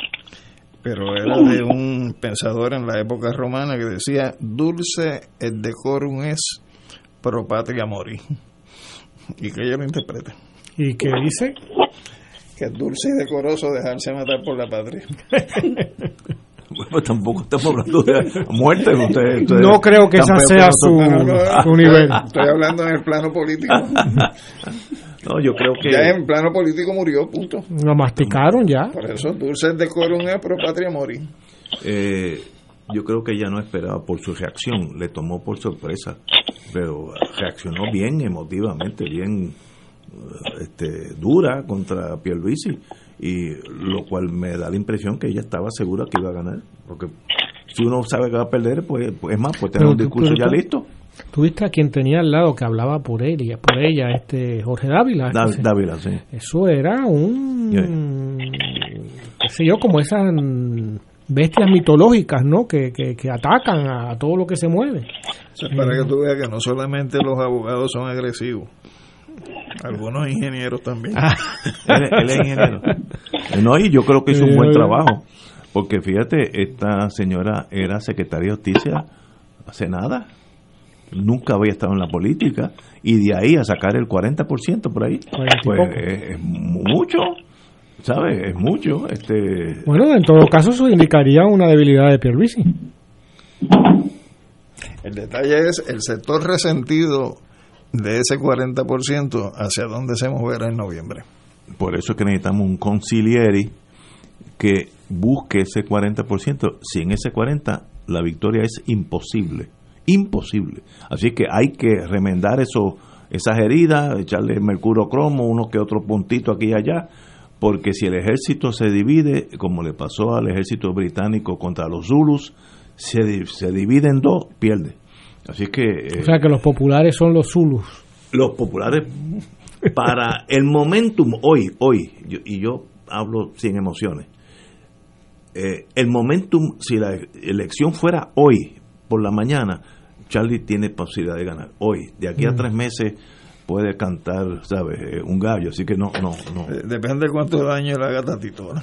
pero era de un pensador en la época romana que decía, dulce et decorum es pro patria mori. Y que ella lo interprete. ¿Y qué dice? Que es dulce y decoroso dejarse matar por la patria. Tampoco estamos hablando de muerte. Usted, usted no creo que esa sea su, su, nivel. Estoy hablando en el plano político. no, yo creo que. Ya en plano político murió, punto. Lo masticaron ya. Por eso, dulces de es pro patria mori. Eh, yo creo que ella no esperaba por su reacción, le tomó por sorpresa, pero reaccionó bien emotivamente, bien este, dura contra Pierluisi y lo cual me da la impresión que ella estaba segura que iba a ganar porque si uno sabe que va a perder pues, pues es más pues tener un discurso ya listo. tuviste a quien tenía al lado que hablaba por ella por ella este Jorge Dávila Dá, Dávila sí. eso era un qué sé yo como esas bestias mitológicas no que, que, que atacan a todo lo que se mueve. Eso es para que tú veas que no solamente los abogados son agresivos algunos ingenieros también. Ah, él, él, es ingeniero. No, y yo creo que hizo un buen Eh, trabajo, porque fíjate, esta señora era secretaria de justicia hace nada, nunca había estado en la política, y de ahí a sacar el 40% por ahí, pues es, es mucho, ¿sabes? Es mucho. este Bueno, en todo caso eso indicaría una debilidad de Pierluisi. El detalle es el sector resentido de ese 40% hacia dónde se moverá en noviembre. Por eso es que necesitamos un concilieri que busque ese 40%. Sin ese 40%, la victoria es imposible. Imposible. Así que hay que remendar eso, esas heridas, echarle mercurio cromo, uno que otro puntito aquí y allá, porque si el ejército se divide, como le pasó al ejército británico contra los Zulus, se, se divide en dos, pierde. Así que... eh, O sea que los populares son los Zulus. los populares para el momentum hoy, hoy, yo- y yo hablo sin emociones, eh, el momentum, si la elección fuera hoy, por la mañana, Charlie tiene posibilidad de ganar. Hoy, de aquí a Mm. tres meses puede cantar, ¿sabes? Eh, Un gallo, así que no, no, no. Eh, Depende de cuánto daño le haga Tatito. ¿no?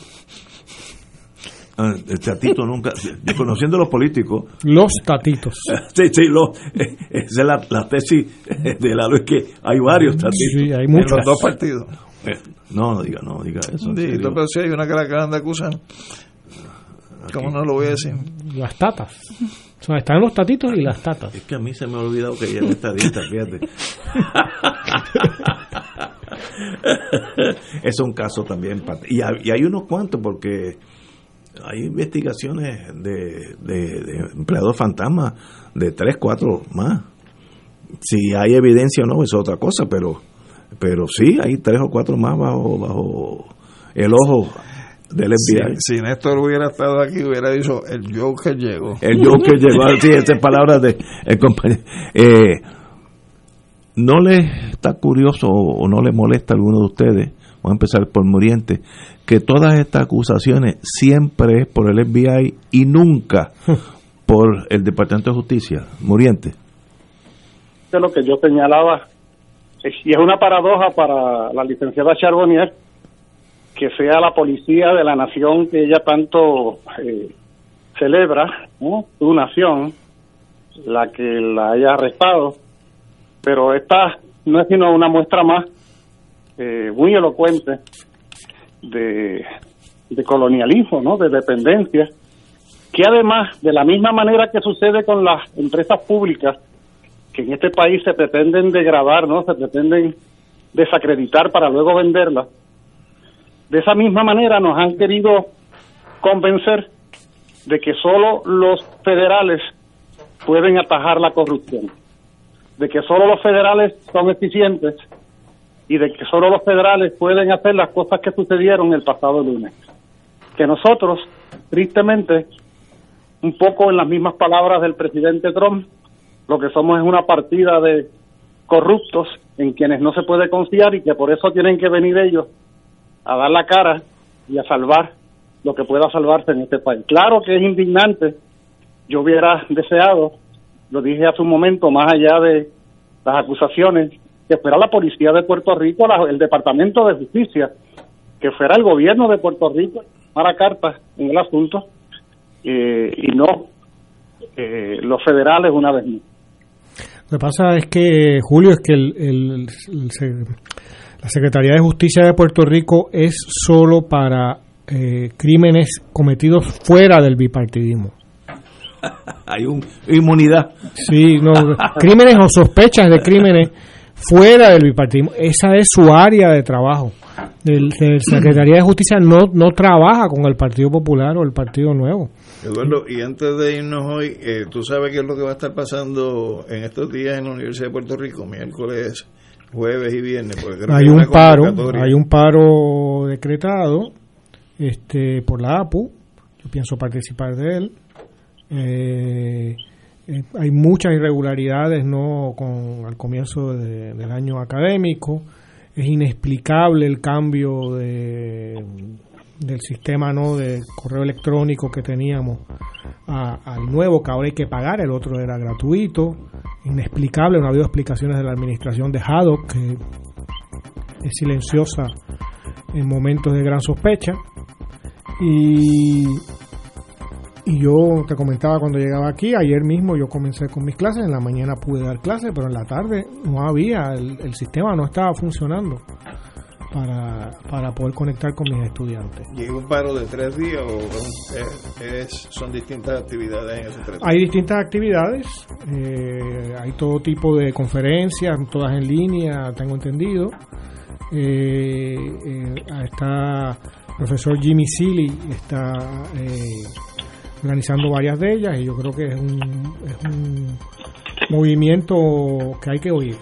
Ah, El tatito nunca, conociendo a los políticos, Los tatitos. Sí, sí, lo, eh, esa es la, la tesis de la es que hay varios tatitos. Sí, hay En muchos. los dos partidos. Eh, No, no diga, no diga eso. en Sí, serio. pero si hay una que la acaban de acusar. ¿Cómo no lo voy a decir? Las tatas. O sea, están los tatitos y las tatas. Es que a mí se me ha olvidado que ella es estadista, fíjate. es un caso también. pat- Y hay, y hay unos cuantos porque hay investigaciones de, de, de empleados fantasmas de tres, cuatro más. Si hay evidencia o no, es otra cosa, pero pero sí, hay tres o cuatro más bajo, bajo el ojo del Si, FBI. si Néstor hubiera estado aquí, hubiera dicho el Joker llegó. El Joker llegó decir esas palabras de el compañero. Eh, ¿No le está curioso o no le molesta a alguno de ustedes? Voy a empezar por Muriente, que todas estas acusaciones siempre es por el FBI y nunca por el Departamento de Justicia. Muriente. de lo que yo señalaba, es- y es una paradoja para la licenciada Charbonnier, que sea la policía de la nación que ella tanto eh, celebra, ¿no? su nación, la que la haya arrestado, pero esta no es sino una muestra más eh, muy elocuente de, colonialismo, ¿no? de dependencia, que además, de la misma manera que sucede con las empresas públicas, que en este país se pretenden degradar, ¿no? Se pretenden desacreditar para luego venderlas. De esa misma manera nos han querido convencer de que solo los federales pueden atajar la corrupción, de que solo los federales son eficientes y de que solo los federales pueden hacer las cosas que sucedieron el pasado lunes. Que nosotros, tristemente, un poco en las mismas palabras del presidente Trump, lo que somos es una partida de corruptos en quienes no se puede confiar y que por eso tienen que venir ellos a dar la cara y a salvar lo que pueda salvarse en este país. Claro que es indignante, yo hubiera deseado, lo dije hace un momento, más allá de las acusaciones, que fuera la policía de Puerto Rico, la- el Departamento de Justicia, que fuera el gobierno de Puerto Rico, tomara cartas en el asunto eh, y no eh, los federales una vez más. Lo que pasa es que, Julio, es que el, el- el se- la Secretaría de Justicia de Puerto Rico es solo para eh, crímenes cometidos fuera del bipartidismo. Hay un, inmunidad. Sí, no, crímenes o sospechas de crímenes fuera del bipartidismo. Esa es su área de trabajo. El, el Secretaría de Justicia no, no trabaja con el Partido Popular o el Partido Nuevo. Eduardo, y antes de irnos hoy, eh, ¿tú sabes qué es lo que va a estar pasando en estos días en la Universidad de Puerto Rico? Miércoles, jueves y viernes. porque creo que Hay un paro, hay un paro decretado este por la APU. Yo pienso participar de él. Eh, eh, hay muchas irregularidades no con al comienzo de- del año académico. Es inexplicable el cambio de, del sistema no de correo electrónico que teníamos al nuevo que ahora hay que pagar, el otro era gratuito. Inexplicable, no ha habido explicaciones de la administración de Haddock que es silenciosa en momentos de gran sospecha. Y, y yo te comentaba cuando llegaba aquí, ayer mismo yo comencé con mis clases, en la mañana pude dar clases, pero en la tarde no había, el, el sistema no estaba funcionando para, para poder conectar con mis estudiantes. ¿Y un paro de tres días o es- es- son distintas actividades en esos tres días? Hay distintas actividades, eh, hay todo tipo de conferencias, todas en línea, tengo entendido. Eh, eh, está el profesor Jimmy Seeley, está eh, organizando varias de ellas y yo creo que es un, es un movimiento que hay que oír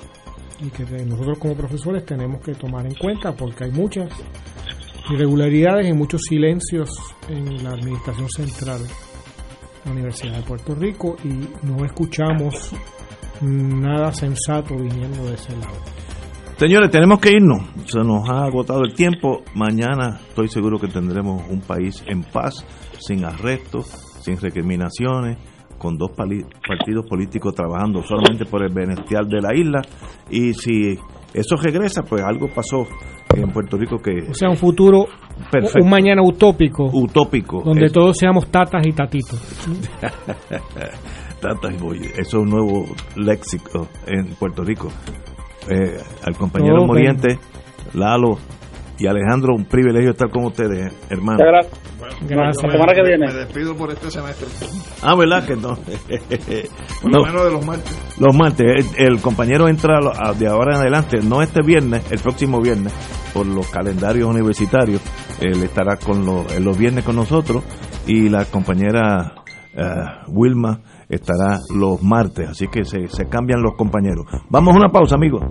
y que nosotros como profesores tenemos que tomar en cuenta porque hay muchas irregularidades y muchos silencios en la administración central de la Universidad de Puerto Rico y no escuchamos nada sensato viniendo de ese lado. Señores, tenemos que irnos. Se nos ha agotado el tiempo. Mañana estoy seguro que tendremos un país en paz, sin arrestos, sin recriminaciones, con dos partidos políticos trabajando solamente por el bienestar de la isla. Y si eso regresa, pues algo pasó en Puerto Rico que... O sea, un futuro, Perfecto. un mañana utópico, utópico. donde Es- todos seamos tatas y tatitos. Tata y Boy, eso es un nuevo léxico en Puerto Rico. Eh, al compañero Moriente, Lalo y Alejandro, un privilegio estar con ustedes, hermano. Gracias. Gracias. La semana que viene. Me despido por este semestre. Ah, ¿verdad que no? Por No, lo menos de los martes. Los martes, el, el compañero entra de ahora en adelante, no este viernes, el próximo viernes, por los calendarios universitarios. Él estará con los, los viernes con nosotros y la compañera eh, Wilma estará los martes, así que se, se cambian los compañeros. Vamos a una pausa, amigos.